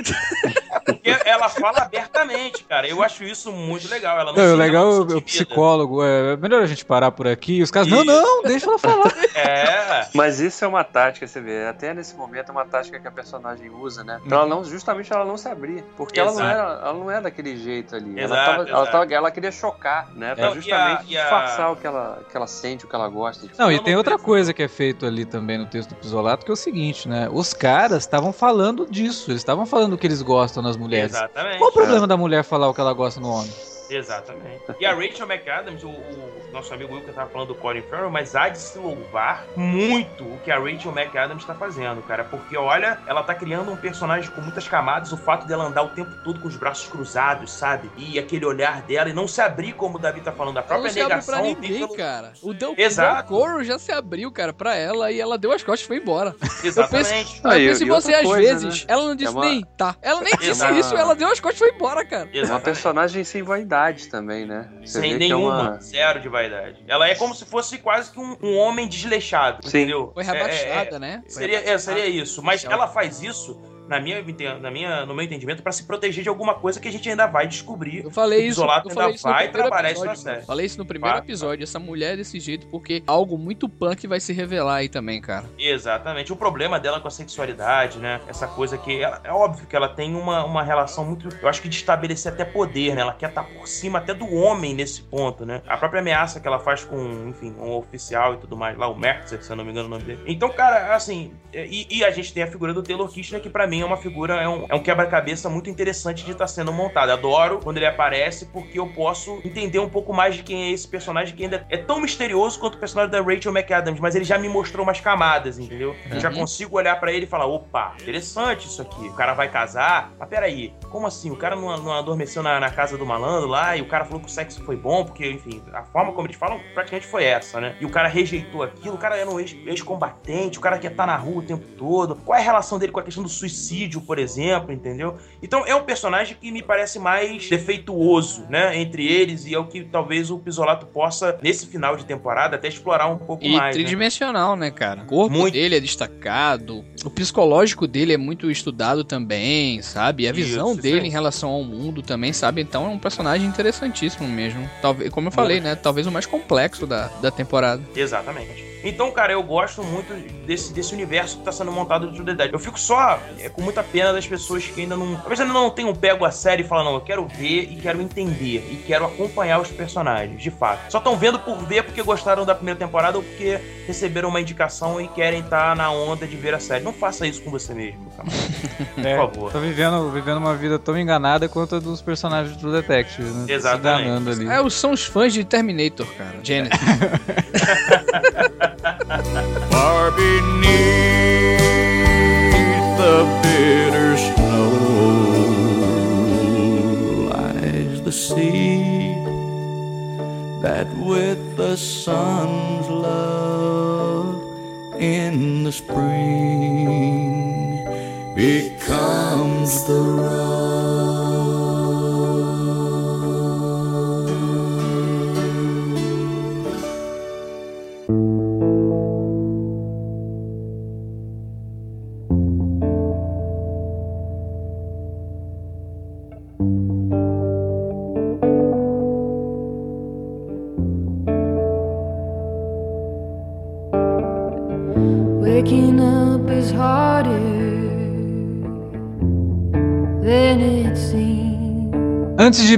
[LAUGHS] Porque ela fala abertamente, cara. Eu acho isso muito legal. Ela não Não, o legal é o- psicólogo. É melhor a gente parar por aqui. e Os caras, não, não, deixa ela falar. [LAUGHS] É. Mas isso é uma tática, você vê. Até nesse momento é uma tática que a personagem usa, né? Pra ela não, justamente ela não se abrir. Porque ela não, era, ela não é daquele jeito ali. ela, Exato, tava, ela, tava- ela queria chocar, né? Pra Não, e a- justamente e a- disfarçar o que ela, que ela sente, o que ela gosta. Não, e tem outra coisa que é feito ali também no texto do Pisolato, que é o seguinte, né? Os caras estavam falando disso, eles estavam falando o que eles gostam nas mulheres. Exatamente. Qual o problema da mulher falar o que ela gosta no homem? Exatamente. E a Rachel McAdams, o, o nosso amigo Will que tava falando do Colin Farrell, mas há de se louvar muito o que a Rachel McAdams tá fazendo, cara. Porque, olha, ela tá criando um personagem com muitas camadas, o fato dela andar o tempo todo com os braços cruzados, sabe? E aquele olhar dela e não se abrir, como o Davi tá falando, a Ela própria não se abre negação. pra ninguém, pelo- cara. O Del, Exato. o Del Coro já se abriu, cara, pra ela e ela deu as costas e foi embora. [LAUGHS] Exatamente. Eu e- penso em e outra você às coisa, vezes. né? Ela não disse É uma- nem tá. Ela nem disse uma- isso, ela deu as costas e foi embora, cara. É uma Exatamente. personagem sem vaidade também, né? Você Sem é nenhuma, uma- zero de vaidade. Ela é como se fosse quase que um, um homem desleixado, Sim. entendeu? Foi É- é- rebaixada, é- né? Seria, é, seria isso. Mas ela faz isso, na minha, na minha, no meu entendimento, pra se proteger de alguma coisa que a gente ainda vai descobrir. Eu falei isso, Isolato eu ainda vai trabalhar isso na episódio. série. Falei isso no primeiro Vai, episódio. Essa mulher é desse jeito porque algo muito punk vai se revelar aí também, cara. Exatamente. O problema dela com a sexualidade, né? Essa coisa que. ela- é óbvio que ela tem uma, uma relação muito. Eu acho que de estabelecer até poder, né? Ela quer estar por cima até do homem nesse ponto, né? A própria ameaça que ela faz com, enfim, um oficial e tudo mais, lá, o Mercer, se eu não me engano o nome dele. Então, cara, assim. E, e a gente tem a figura do Taylor Kitchener, que pra mim é uma figura, é um, é um quebra-cabeça muito interessante de estar sendo montado. Adoro quando ele aparece, porque eu posso entender um pouco mais de quem é esse personagem, que ainda é tão misterioso quanto o personagem da Rachel McAdams, mas ele já me mostrou umas camadas, entendeu? Eu já Uhum. consigo olhar pra ele e falar: opa, interessante isso aqui. O cara vai casar. Mas peraí, como assim? O cara não, não adormeceu na, na casa do malandro lá e o cara falou que o sexo foi bom, porque, enfim, a forma como eles falam praticamente foi essa, né? E o cara rejeitou aquilo, o cara era um ex- ex-combatente, o cara quer estar na rua o tempo todo. Qual é a relação dele com a questão do suicídio, por exemplo, entendeu? Então é um personagem que me parece mais defeituoso, né? Entre eles, e é o que talvez o Pisolato possa, nesse final de temporada, até explorar um pouco E mais. né? tridimensional, né, cara? O corpo Muito. dele é destacado, o psicológico dele é muito estudado também, sabe? E a visão isso dele aí. em relação ao mundo também, sabe? Então é um personagem interessantíssimo mesmo. Talvez, como eu falei, né? Talvez o mais complexo da, da temporada. Exatamente. Então, cara, eu gosto muito desse, desse universo que tá sendo montado de True Dead. Eu fico só é, com muita pena das pessoas que ainda não. Talvez ainda não tenham pego a série e falam, não, eu quero ver e quero entender. E quero acompanhar os personagens, de fato. Só estão vendo por ver porque gostaram da primeira temporada ou porque receberam uma indicação e querem estar na onda de ver a série. Não faça isso com você mesmo, cara. [LAUGHS] Por É, favor. Tá vivendo, vivendo uma vida tão enganada quanto a dos personagens do Detective, né? Se Exatamente. enganando ali. É, os- são os fãs de Terminator, cara. Genesis. [LAUGHS] Far beneath the bitter snow lies the sea that with the sun's love in the spring becomes the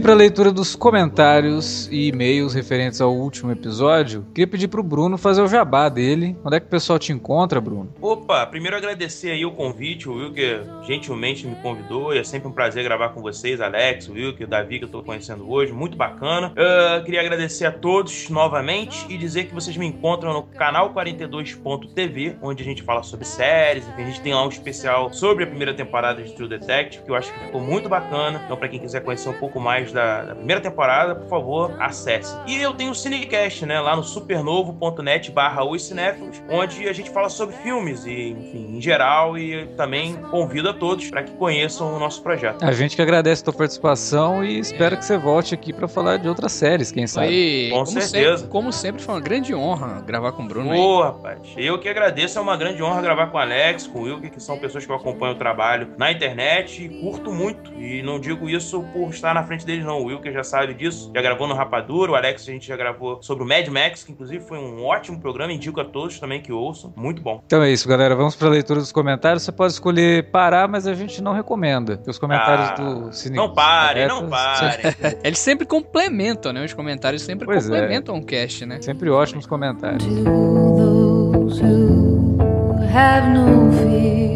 para a leitura dos comentários e e-mails referentes ao último episódio, queria pedir pro Bruno fazer o jabá dele. Onde é que o pessoal te encontra, Bruno? Opa, primeiro agradecer aí o convite, o Wilker gentilmente me convidou, é sempre um prazer gravar com vocês, Alex, o Wilker, o Davi, que eu tô conhecendo hoje, muito bacana. Uh, queria agradecer a todos novamente e dizer que vocês me encontram no canal 42.tv, onde a gente fala sobre séries, enfim, a gente tem lá um especial sobre a primeira temporada de True Detective, que eu acho que ficou muito bacana. Então, para quem quiser conhecer um pouco mais da, da, primeira temporada, por favor, acesse. E eu tenho o Cinecast, né, lá no supernovo.net barra os cinéfilos, onde a gente fala sobre filmes e, enfim, em geral, e também convido a todos para que conheçam o nosso projeto. A gente que agradece a tua participação e espera que você volte aqui para falar de outras séries, quem sabe. Foi, Com como certeza. Sempre, como sempre, foi uma grande honra gravar com o Bruno aí. Ô, rapaz, eu que agradeço, é uma grande honra gravar com o Alex, com o Wilker, que são pessoas que eu acompanho o trabalho na internet e curto muito. E não digo isso por estar na frente deles, não. O Wilker já sabe disso, já gravou no Rapadura, o Alex a gente já gravou sobre o Mad Max, que inclusive foi um ótimo programa, indico a todos também que ouçam, muito bom. Então é isso, galera. Vamos para a leitura dos comentários. Você pode escolher parar, mas a gente não recomenda. Os comentários Ah, do Cine Não parem, não parem. [LAUGHS] Eles sempre complementam, né? Os comentários sempre Pois é. complementam o cast, né? Sempre ótimos comentários. To those who have no fear.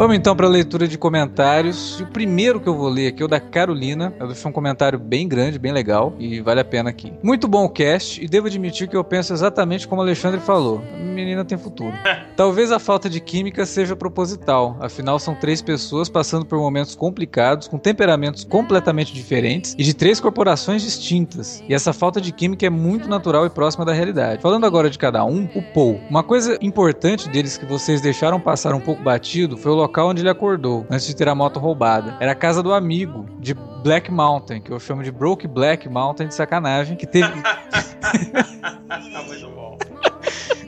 Vamos então para a leitura de comentários. E o primeiro que eu vou ler aqui é o da Carolina. Ela deixou um comentário bem grande, bem legal e vale a pena aqui. Muito bom o cast e devo admitir que eu penso exatamente como o Alexandre falou. A menina tem futuro. Talvez a falta de química seja proposital, afinal são três pessoas passando por momentos complicados, com temperamentos completamente diferentes e de três corporações distintas. E essa falta de química é muito natural e próxima da realidade. Falando agora de cada um, o Paul. Uma coisa importante deles que vocês deixaram passar um pouco batido foi o local onde ele acordou, antes de ter a moto roubada. Era a casa do amigo, de Black Mountain, que eu chamo de Broke Black Mountain de sacanagem, que teve. [LAUGHS] [LAUGHS] muito bom.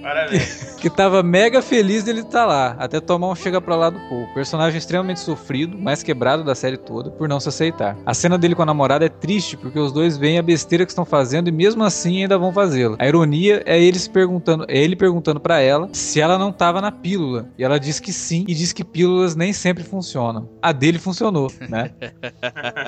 Parabéns. [LAUGHS] que tava mega feliz dele estar lá, até tomar um chega pra lá do Paul. Personagem extremamente sofrido, mais quebrado da série toda, por não se aceitar. A cena dele com a namorada é triste, porque os dois veem a besteira que estão fazendo e mesmo assim ainda vão fazê-la. A ironia é ele se perguntando, é ele perguntando para ela se ela não tava na pílula. E ela diz que sim, e diz que pílulas nem sempre funcionam. A dele funcionou, né?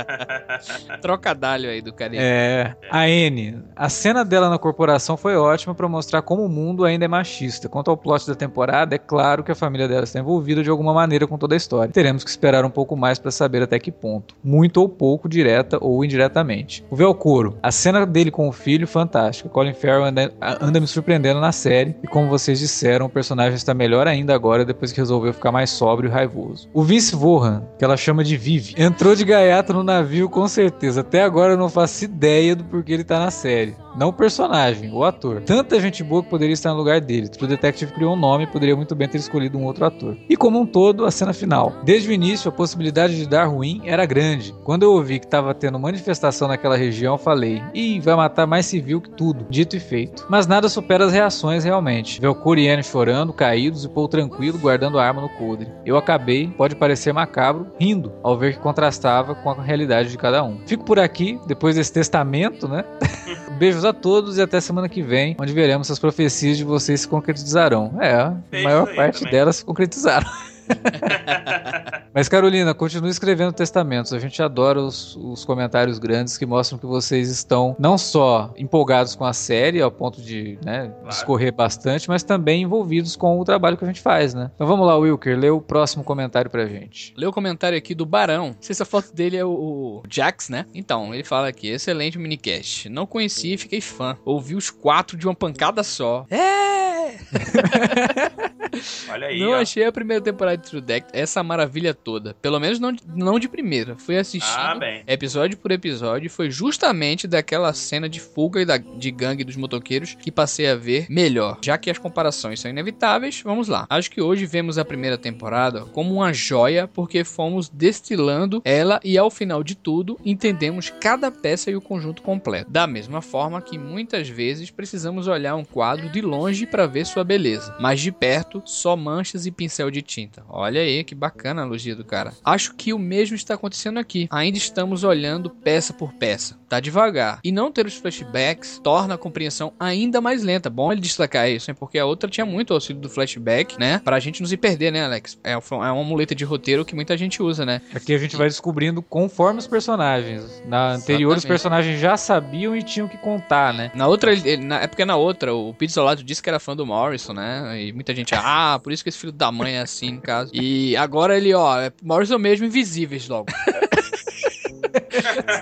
[LAUGHS] Trocadalho aí do carinha. É, a N. A cena dela na corporação foi ótima pra mostrar como o mundo ainda é machista. Quanto ao plot da temporada, é claro que a família dela está envolvida de alguma maneira com toda a história. Teremos que esperar um pouco mais pra saber até que ponto. Muito ou pouco, direta ou indiretamente. O Velcoro. A cena dele com o filho, fantástica. Colin Farrell anda, anda me surpreendendo na série. E como vocês disseram, o personagem está melhor ainda agora depois que resolveu ficar mais sóbrio e raivoso. O Vince Vohan, que ela chama de Vivi, entrou de gaiato no navio com certeza. Até agora eu não faço ideia do porquê ele tá na série. Não o personagem, o ator. Tanta gente boa que poderia estar no lugar dele. True Detective criou um nome e poderia muito bem ter escolhido um outro ator. E como um todo, a cena final. Desde o início, a possibilidade de dar ruim era grande. Quando eu ouvi que estava tendo manifestação naquela região, falei: Ih, vai matar mais civil que tudo. Dito e feito. Mas nada supera as reações realmente. Velcor e Anne chorando, caídos e Paul tranquilo, guardando a arma no coldre. Eu acabei, pode parecer macabro, rindo ao ver que contrastava com a realidade de cada um. Fico por aqui, depois desse testamento, né? [LAUGHS] Beijos a todos e até semana que vem, onde veremos se as profecias de vocês se concretizarão. É, a Fez maior parte também. delas se concretizaram. [LAUGHS] [LAUGHS] Mas Carolina, continue escrevendo testamentos. A gente adora os, os comentários grandes que mostram que vocês estão não só empolgados com a série, ao ponto de né, discorrer bastante, mas também envolvidos com o trabalho que a gente faz, né? Então vamos lá, Wilker, lê o próximo comentário pra gente. Lê o comentário aqui do Barão. Não sei se a foto dele é o, o Jax, né? Então, ele fala aqui: excelente minicast. Não conheci e fiquei fã. Ouvi os quatro de uma pancada só. É! [LAUGHS] Olha aí, não ó. achei a primeira temporada de True Deck essa maravilha toda. Pelo menos não, não de primeira. Fui assistindo Ah, episódio por episódio. Foi justamente daquela cena de fuga e da, de gangue dos motoqueiros que passei a ver melhor. Já que as comparações são inevitáveis, vamos lá. Acho que hoje vemos a primeira temporada como uma joia porque fomos destilando ela e ao final de tudo entendemos cada peça e o conjunto completo. Da mesma forma que muitas vezes precisamos olhar um quadro de longe para ver sua beleza, mas de perto só manchas e pincel de tinta. Olha aí que bacana a elogia do cara. Acho que o mesmo está acontecendo aqui. Ainda estamos olhando peça por peça. Tá devagar. E não ter os flashbacks torna a compreensão ainda mais lenta. Bom ele destacar isso, hein? Porque a outra tinha muito auxílio do flashback, né? Pra gente não se perder, né, Alex? É, é uma muleta de roteiro que muita gente usa, né? Aqui a gente vai descobrindo conforme os personagens. Na anterior, os Exatamente. personagens já sabiam e tinham que contar, né? Na outra, ele- na, é porque na outra, o Pete Solato disse que era fã do Morrison, né? E muita gente, ah, por isso que esse filho da mãe é assim, no caso. E agora ele, ó, é Morrison mesmo, invisíveis logo. [LAUGHS]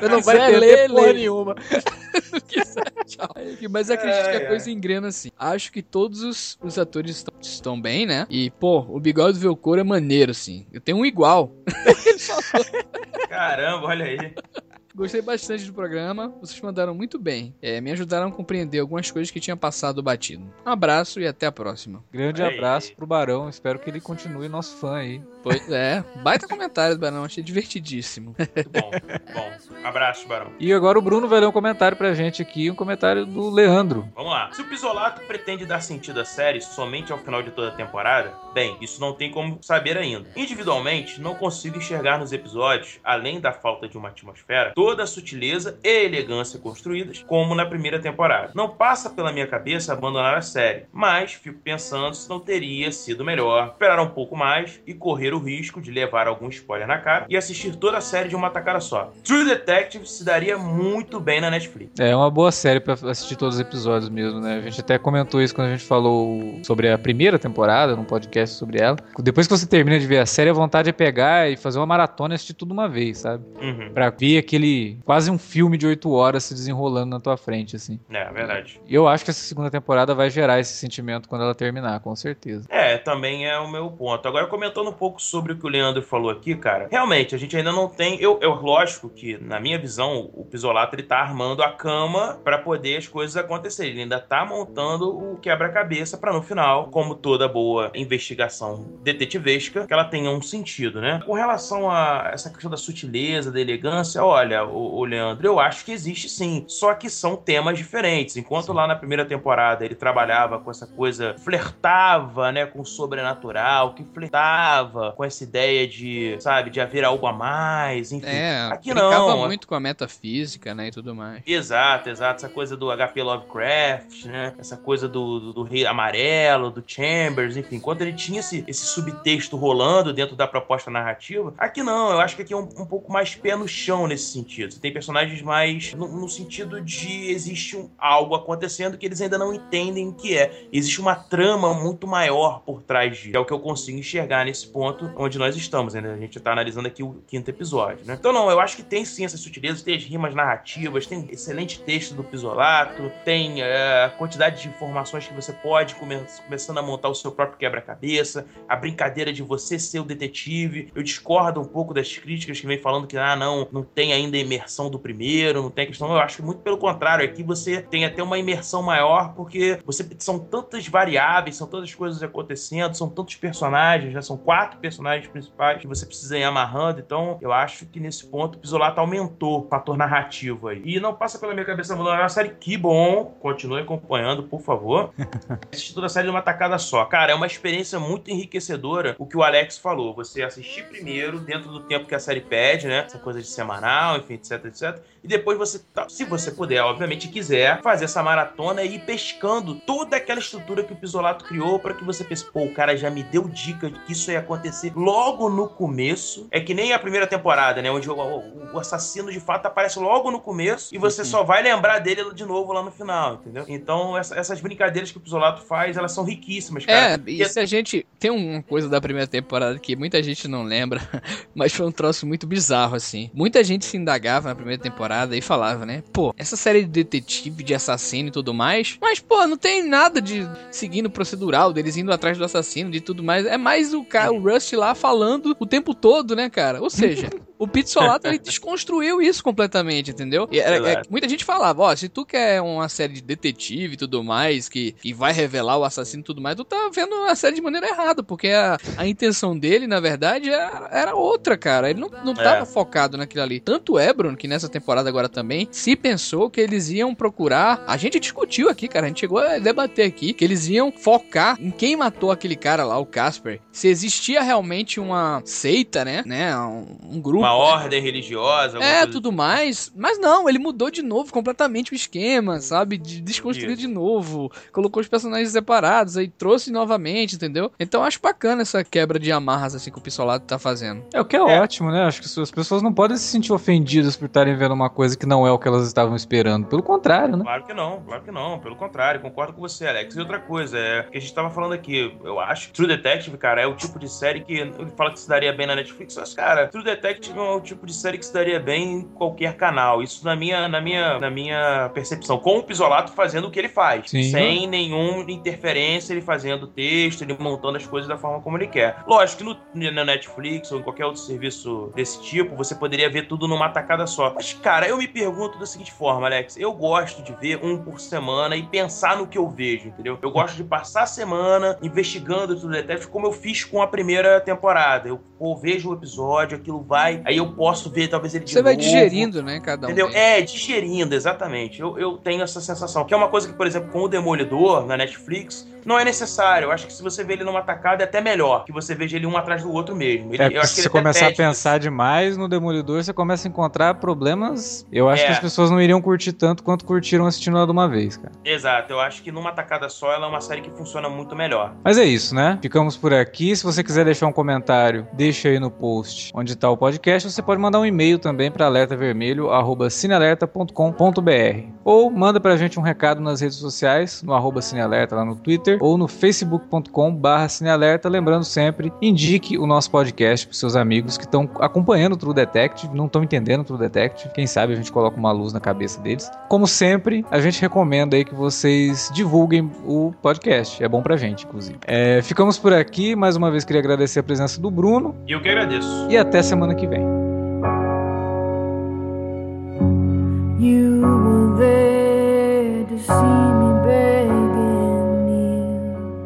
Você não vai Quiser ler, ler nenhuma. [LAUGHS] Não quiser, tchau. Mas acredito que a coisa engrena assim. Acho que todos os, os atores estão, estão bem, né? E, pô, o bigode do Velcro é maneiro, assim. Eu tenho um igual. [LAUGHS] Caramba, olha aí. Gostei bastante do programa, vocês mandaram muito bem. É, me ajudaram a compreender algumas coisas que tinha passado batido. Um abraço e até a próxima. Grande Aí. abraço pro Barão. Espero que ele continue nosso fã aí. Pois é, baita comentário, Barão, achei divertidíssimo. Muito bom. bom. Abraço, Barão. E agora o Bruno vai ler um comentário pra gente aqui, um comentário do Leandro. Vamos lá. Se o Pisolato pretende dar sentido à série somente ao final de toda a temporada, bem, isso não tem como saber ainda. Individualmente, não consigo enxergar nos episódios, além da falta de uma atmosfera, toda a sutileza e elegância construídas, como na primeira temporada. Não passa pela minha cabeça abandonar a série, mas fico pensando se não teria sido melhor esperar um pouco mais e correr o risco de levar algum spoiler na cara e assistir toda a série de uma tacada só. True Detective se daria muito bem na Netflix. É uma boa série pra assistir todos os episódios mesmo, né? A gente até comentou isso quando a gente falou sobre a primeira temporada, num podcast sobre ela. Depois que você termina de ver a série, a vontade é pegar e fazer uma maratona e assistir tudo uma vez, sabe? Uhum. Pra ver aquele quase um filme de oito horas se desenrolando na tua frente, assim. É, verdade. E eu acho que essa segunda temporada vai gerar esse sentimento quando ela terminar, com certeza. É, também é o meu ponto. Agora, comentando um pouco sobre o que o Leandro falou aqui, cara, realmente, a gente ainda não tem. Eu, eu lógico que, na minha visão, o Pisolato ele tá armando a cama pra poder as coisas acontecerem. Ele ainda tá montando o quebra-cabeça pra no final, como toda boa investigação detetivesca, que ela tenha um sentido, né? Com relação a essa questão da sutileza, da elegância, olha, o, o Leandro, eu acho que existe sim. Só que são temas diferentes. Enquanto lá na primeira temporada ele trabalhava com essa coisa, flertava, né, com o sobrenatural, que flertava com essa ideia de, sabe, de haver algo a mais, enfim. É, Aqui não. muito com a metafísica, né, e tudo mais. Exato, exato. Essa coisa do HP Lovecraft, né? Essa coisa do, do, do Rei Amarelo, do Chambers, enfim. Enquanto ele tinha esse, esse subtexto rolando dentro da proposta narrativa, aqui não. Eu acho que aqui é um, um pouco mais pé no chão nesse sentido. Você tem personagens mais no, no sentido de existe um, algo acontecendo que eles ainda não entendem o que é. Existe uma trama muito maior por trás disso. É o que eu consigo enxergar nesse ponto onde nós estamos. Né? A gente tá analisando aqui o quinto episódio, né? Então, não, eu acho que tem sim essas sutilezas, tem as rimas narrativas, tem excelente texto do Pisolato, tem é, a quantidade de informações que você pode come começando a montar o seu próprio quebra-cabeça, a brincadeira de você ser o detetive. Eu discordo um pouco das críticas que vem falando que, ah, não, não tem ainda imersão do primeiro, não tem a questão. Eu acho que muito pelo contrário, aqui você tem até uma imersão maior, porque você são tantas variáveis, são tantas coisas acontecendo, são tantos personagens, já são quatro personagens principais que você precisa ir amarrando. Então, eu acho que nesse ponto o Pisolato aumentou o fator narrativo aí. E não passa pela minha cabeça abandonar a série, que bom. Continue acompanhando, por favor. Assistir toda a série de uma tacada só. Cara, é uma experiência muito enriquecedora o que o Alex falou. Você assistir primeiro, dentro do tempo que a série pede, né? Essa coisa de semanal, enfim, etc, etc. E depois você, tá- se você puder, obviamente, quiser, fazer essa maratona e ir pescando toda aquela estrutura que o Pisolato criou para que você pense, pô, o cara já me deu dica de que isso ia acontecer logo no começo. É que nem a primeira temporada, né? Onde o, o- o assassino de fato aparece logo no começo e você só vai lembrar dele de novo lá no final, entendeu? Então, essa- essas brincadeiras que o Pisolato faz, elas são riquíssimas, cara. É, e se a gente. Tem uma coisa da primeira temporada que muita gente não lembra, [LAUGHS] mas foi um troço muito bizarro, assim. Muita gente se indagava na primeira temporada e falava, né? Pô, essa série de detetive, de assassino e tudo mais, mas, pô, não tem nada de seguindo procedural, deles indo atrás do assassino, de tudo mais. É mais o cara, o Rust lá falando o tempo todo, né, cara? Ou seja. [LAUGHS] O Pete Solato, ele [LAUGHS] desconstruiu isso completamente, entendeu? Era- é- muita gente falava, ó, se tu quer uma série de detetive e tudo mais, que, que vai revelar o assassino e tudo mais, tu tá vendo a série de maneira errada, porque a, a intenção dele, na verdade, era, era outra, cara. Ele não, não tava É. focado naquilo ali. Tanto é, Bruno, que nessa temporada temporada agora também, se pensou que eles iam procurar. A gente discutiu aqui, cara, a gente chegou a debater aqui que eles iam focar em quem matou aquele cara lá, o Casper. Se existia realmente uma seita, né? né um, um grupo. Uma ordem religiosa. É, coisa tudo mais. Mas não, ele mudou de novo completamente o esquema, sabe? De desconstruir de novo. Colocou os personagens separados, aí trouxe novamente, entendeu? Então acho bacana essa quebra de amarras assim que o Pistolado tá fazendo. É o que é, ótimo, né? Acho que as pessoas não podem se sentir ofendidas por estarem vendo uma coisa que não é o que elas estavam esperando. Pelo contrário, né? Claro que não, claro que não. Pelo contrário, concordo com você, Alex. E outra coisa, é que a gente tava falando aqui, eu acho que True Detective, cara, é o tipo de série que ele fala que se daria bem na Netflix, mas, cara, True Detective é o tipo de série que se daria bem em qualquer canal. Isso na minha, na minha, na minha percepção. Com o Pisolato fazendo o que ele faz. Sim. Sem nenhuma interferência, ele fazendo o texto, ele montando as coisas da forma como ele quer. Lógico que no, na Netflix ou em qualquer outro serviço desse tipo, você poderia ver tudo numa tacada só. Mas, cara, eu me pergunto da seguinte forma, Alex. Eu gosto de ver um por semana e pensar no que eu vejo, entendeu? Eu gosto de passar a semana investigando tudo Detective, como eu fiz com a primeira temporada. Eu pô, vejo o episódio, aquilo vai, aí eu posso ver talvez ele de Você vai novo. digerindo, né, cada um. Entendeu? deles. É, digerindo, exatamente. Eu, eu tenho essa sensação. Que é uma coisa que, por exemplo, com o Demolidor na Netflix, não é necessário. Eu acho que se você vê ele numa tacada é até melhor que você veja ele um atrás do outro mesmo. Ele, É, eu se que ele você começar a pede pensar demais no Demolidor, você começa a encontrar problemas. Eu acho É. que as pessoas não iriam curtir tanto quanto curtiram assistindo ela de uma vez, cara. Exato, eu acho que numa tacada só ela é uma série que funciona muito melhor. Mas é isso, né? Ficamos por aqui. Se você quiser deixar um comentário, deixa aí no post onde tá o podcast. Você pode mandar um e-mail também para alertavermelho@cinealerta.com.br ou manda pra gente um recado nas redes sociais, no arroba cinealerta lá no Twitter ou no facebook.com/cinealerta. Lembrando sempre, indique o nosso podcast pros seus amigos que estão acompanhando o True Detective, não estão entendendo o True Detective. Quem sabe a gente coloca uma luz na cabeça deles. Como sempre, a gente recomenda aí que vocês divulguem o podcast. É bom pra gente, inclusive. É, ficamos por aqui. Mais uma vez queria agradecer a presença do Bruno E eu que agradeço. e até semana que vem. See me begging you.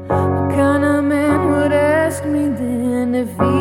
What kind of man would ask me then if he